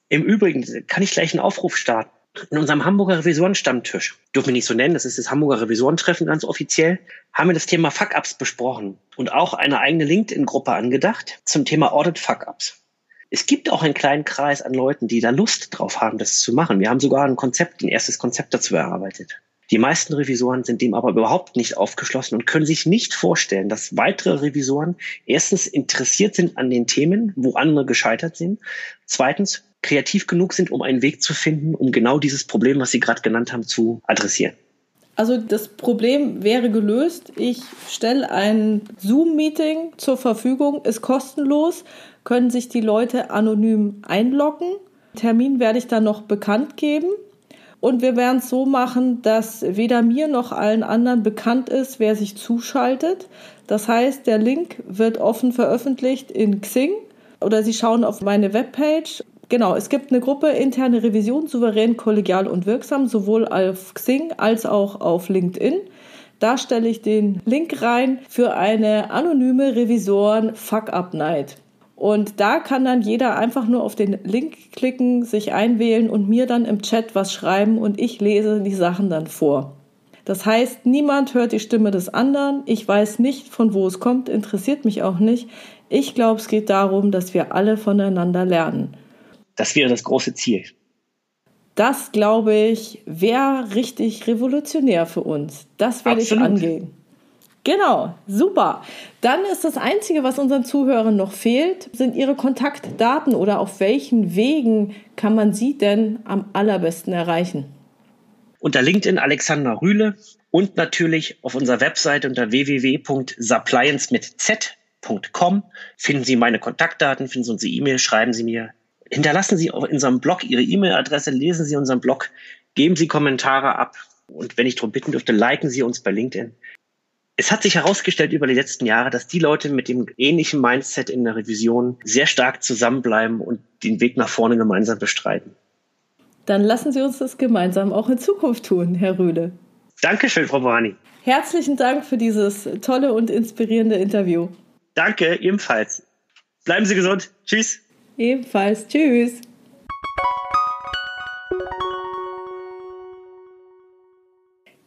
Im Übrigen kann ich gleich einen Aufruf starten in unserem Hamburger Revisorenstammtisch, dürfen wir nicht so nennen, das ist das Hamburger Revisorentreffen ganz offiziell, haben wir das Thema Fuck-Ups besprochen und auch eine eigene LinkedIn-Gruppe angedacht zum Thema Audit Fuck-Ups. Es gibt auch einen kleinen Kreis an Leuten, die da Lust drauf haben, das zu machen. Wir haben sogar ein Konzept, ein erstes Konzept dazu erarbeitet. Die meisten Revisoren sind dem aber überhaupt nicht aufgeschlossen und können sich nicht vorstellen, dass weitere Revisoren erstens interessiert sind an den Themen, wo andere gescheitert sind, zweitens kreativ genug sind, um einen Weg zu finden, um genau dieses Problem, was Sie gerade genannt haben, zu adressieren. Also das Problem wäre gelöst. Ich stelle ein Zoom-Meeting zur Verfügung, ist kostenlos, können sich die Leute anonym einloggen. Termin werde ich dann noch bekannt geben. Und wir werden es so machen, dass weder mir noch allen anderen bekannt ist, wer sich zuschaltet. Das heißt, der Link wird offen veröffentlicht in Xing oder Sie schauen auf meine Webpage. Genau, es gibt eine Gruppe interne Revision, souverän, kollegial und wirksam, sowohl auf Xing als auch auf LinkedIn. Da stelle ich den Link rein für eine anonyme Revisoren Fuck-Up Night. Und da kann dann jeder einfach nur auf den Link klicken, sich einwählen und mir dann im Chat was schreiben und ich lese die Sachen dann vor. Das heißt, niemand hört die Stimme des anderen. Ich weiß nicht, von wo es kommt, interessiert mich auch nicht. Ich glaube, es geht darum, dass wir alle voneinander lernen. Das wäre das große Ziel. Das, glaube ich, wäre richtig revolutionär für uns. Das werde ich angehen. Genau, super. Dann ist das Einzige, was unseren Zuhörern noch fehlt, sind ihre Kontaktdaten oder auf welchen Wegen kann man sie denn am allerbesten erreichen? Unter LinkedIn Alexander Rühle und natürlich auf unserer Webseite unter www.suppliance mit z.com finden Sie meine Kontaktdaten, finden Sie unsere E-Mail, schreiben Sie mir, hinterlassen Sie in unserem Blog Ihre E-Mail-Adresse, lesen Sie unseren Blog, geben Sie Kommentare ab und wenn ich darum bitten dürfte, liken Sie uns bei LinkedIn es hat sich herausgestellt über die letzten Jahre, dass die Leute mit dem ähnlichen Mindset in der Revision sehr stark zusammenbleiben und den Weg nach vorne gemeinsam bestreiten. Dann lassen Sie uns das gemeinsam auch in Zukunft tun, Herr Rühle. Dankeschön, Frau Bohani. Herzlichen Dank für dieses tolle und inspirierende Interview. Danke, ebenfalls. Bleiben Sie gesund. Tschüss. Ebenfalls. Tschüss.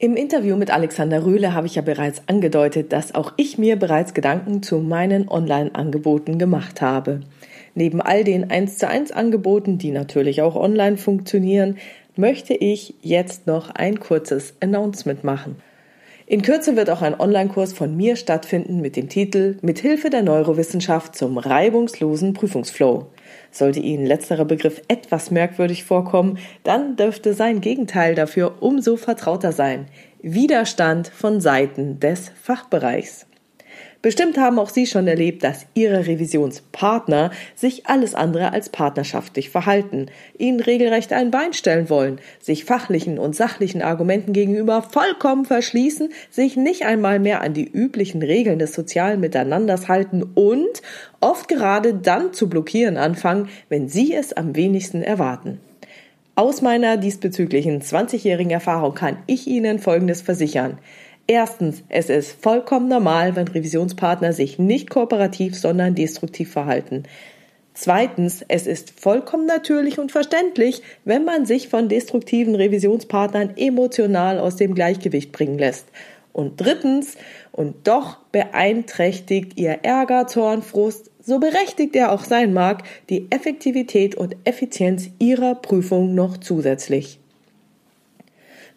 Im Interview mit Alexander Rühle habe ich ja bereits angedeutet, dass auch ich mir bereits Gedanken zu meinen Online-Angeboten gemacht habe. Neben all den 1 zu 1 Angeboten, die natürlich auch online funktionieren, möchte ich jetzt noch ein kurzes Announcement machen. In Kürze wird auch ein Online-Kurs von mir stattfinden mit dem Titel Mithilfe der Neurowissenschaft zum reibungslosen Prüfungsflow. Sollte Ihnen letzterer Begriff etwas merkwürdig vorkommen, dann dürfte sein Gegenteil dafür umso vertrauter sein. Widerstand von Seiten des Fachbereichs. Bestimmt haben auch Sie schon erlebt, dass Ihre Revisionspartner sich alles andere als partnerschaftlich verhalten, Ihnen regelrecht ein Bein stellen wollen, sich fachlichen und sachlichen Argumenten gegenüber vollkommen verschließen, sich nicht einmal mehr an die üblichen Regeln des sozialen Miteinanders halten und oft gerade dann zu blockieren anfangen, wenn Sie es am wenigsten erwarten. Aus meiner diesbezüglichen 20-jährigen Erfahrung kann ich Ihnen Folgendes versichern. Erstens, es ist vollkommen normal, wenn Revisionspartner sich nicht kooperativ, sondern destruktiv verhalten. Zweitens, es ist vollkommen natürlich und verständlich, wenn man sich von destruktiven Revisionspartnern emotional aus dem Gleichgewicht bringen lässt. Und drittens, und doch beeinträchtigt ihr Ärger, Zorn, Frust, so berechtigt er auch sein mag, die Effektivität und Effizienz ihrer Prüfung noch zusätzlich.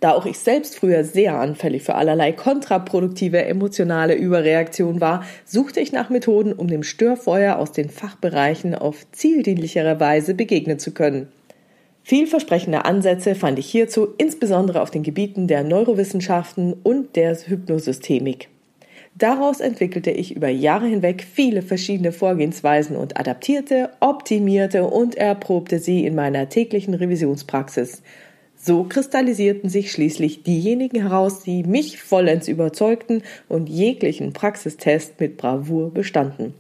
Da auch ich selbst früher sehr anfällig für allerlei kontraproduktive emotionale Überreaktion war, suchte ich nach Methoden, um dem Störfeuer aus den Fachbereichen auf zieldienlichere Weise begegnen zu können. Vielversprechende Ansätze fand ich hierzu insbesondere auf den Gebieten der Neurowissenschaften und der Hypnosystemik. Daraus entwickelte ich über Jahre hinweg viele verschiedene Vorgehensweisen und adaptierte, optimierte und erprobte sie in meiner täglichen Revisionspraxis. So kristallisierten sich schließlich diejenigen heraus, die mich vollends überzeugten und jeglichen Praxistest mit Bravour bestanden.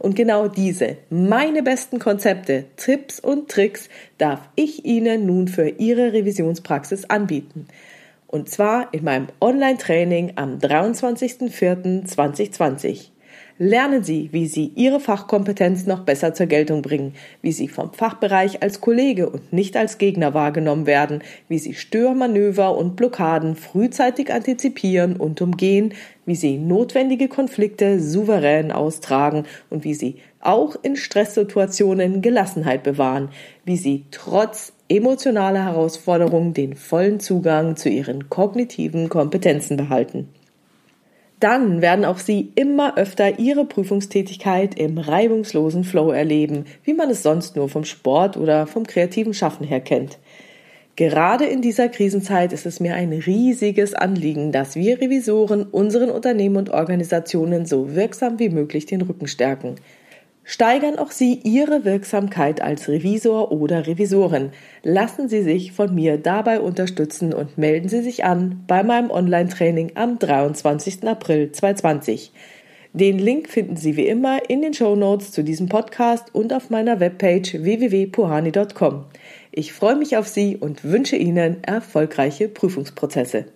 Und genau diese, meine besten Konzepte, Tipps und Tricks darf ich Ihnen nun für Ihre Revisionspraxis anbieten. Und zwar in meinem Online-Training am 23.04.2020. Lernen Sie, wie Sie Ihre Fachkompetenz noch besser zur Geltung bringen, wie Sie vom Fachbereich als Kollege und nicht als Gegner wahrgenommen werden, wie Sie Störmanöver und Blockaden frühzeitig antizipieren und umgehen, wie Sie notwendige Konflikte souverän austragen und wie Sie auch in Stresssituationen Gelassenheit bewahren, wie Sie trotz emotionale Herausforderungen den vollen Zugang zu ihren kognitiven Kompetenzen behalten. Dann werden auch Sie immer öfter Ihre Prüfungstätigkeit im reibungslosen Flow erleben, wie man es sonst nur vom Sport oder vom kreativen Schaffen her kennt. Gerade in dieser Krisenzeit ist es mir ein riesiges Anliegen, dass wir Revisoren unseren Unternehmen und Organisationen so wirksam wie möglich den Rücken stärken. Steigern auch Sie Ihre Wirksamkeit als Revisor oder Revisorin. Lassen Sie sich von mir dabei unterstützen und melden Sie sich an bei meinem Online-Training am 23. April 2020. Den Link finden Sie wie immer in den Show Notes zu diesem Podcast und auf meiner Webpage www.puhani.com. Ich freue mich auf Sie und wünsche Ihnen erfolgreiche Prüfungsprozesse.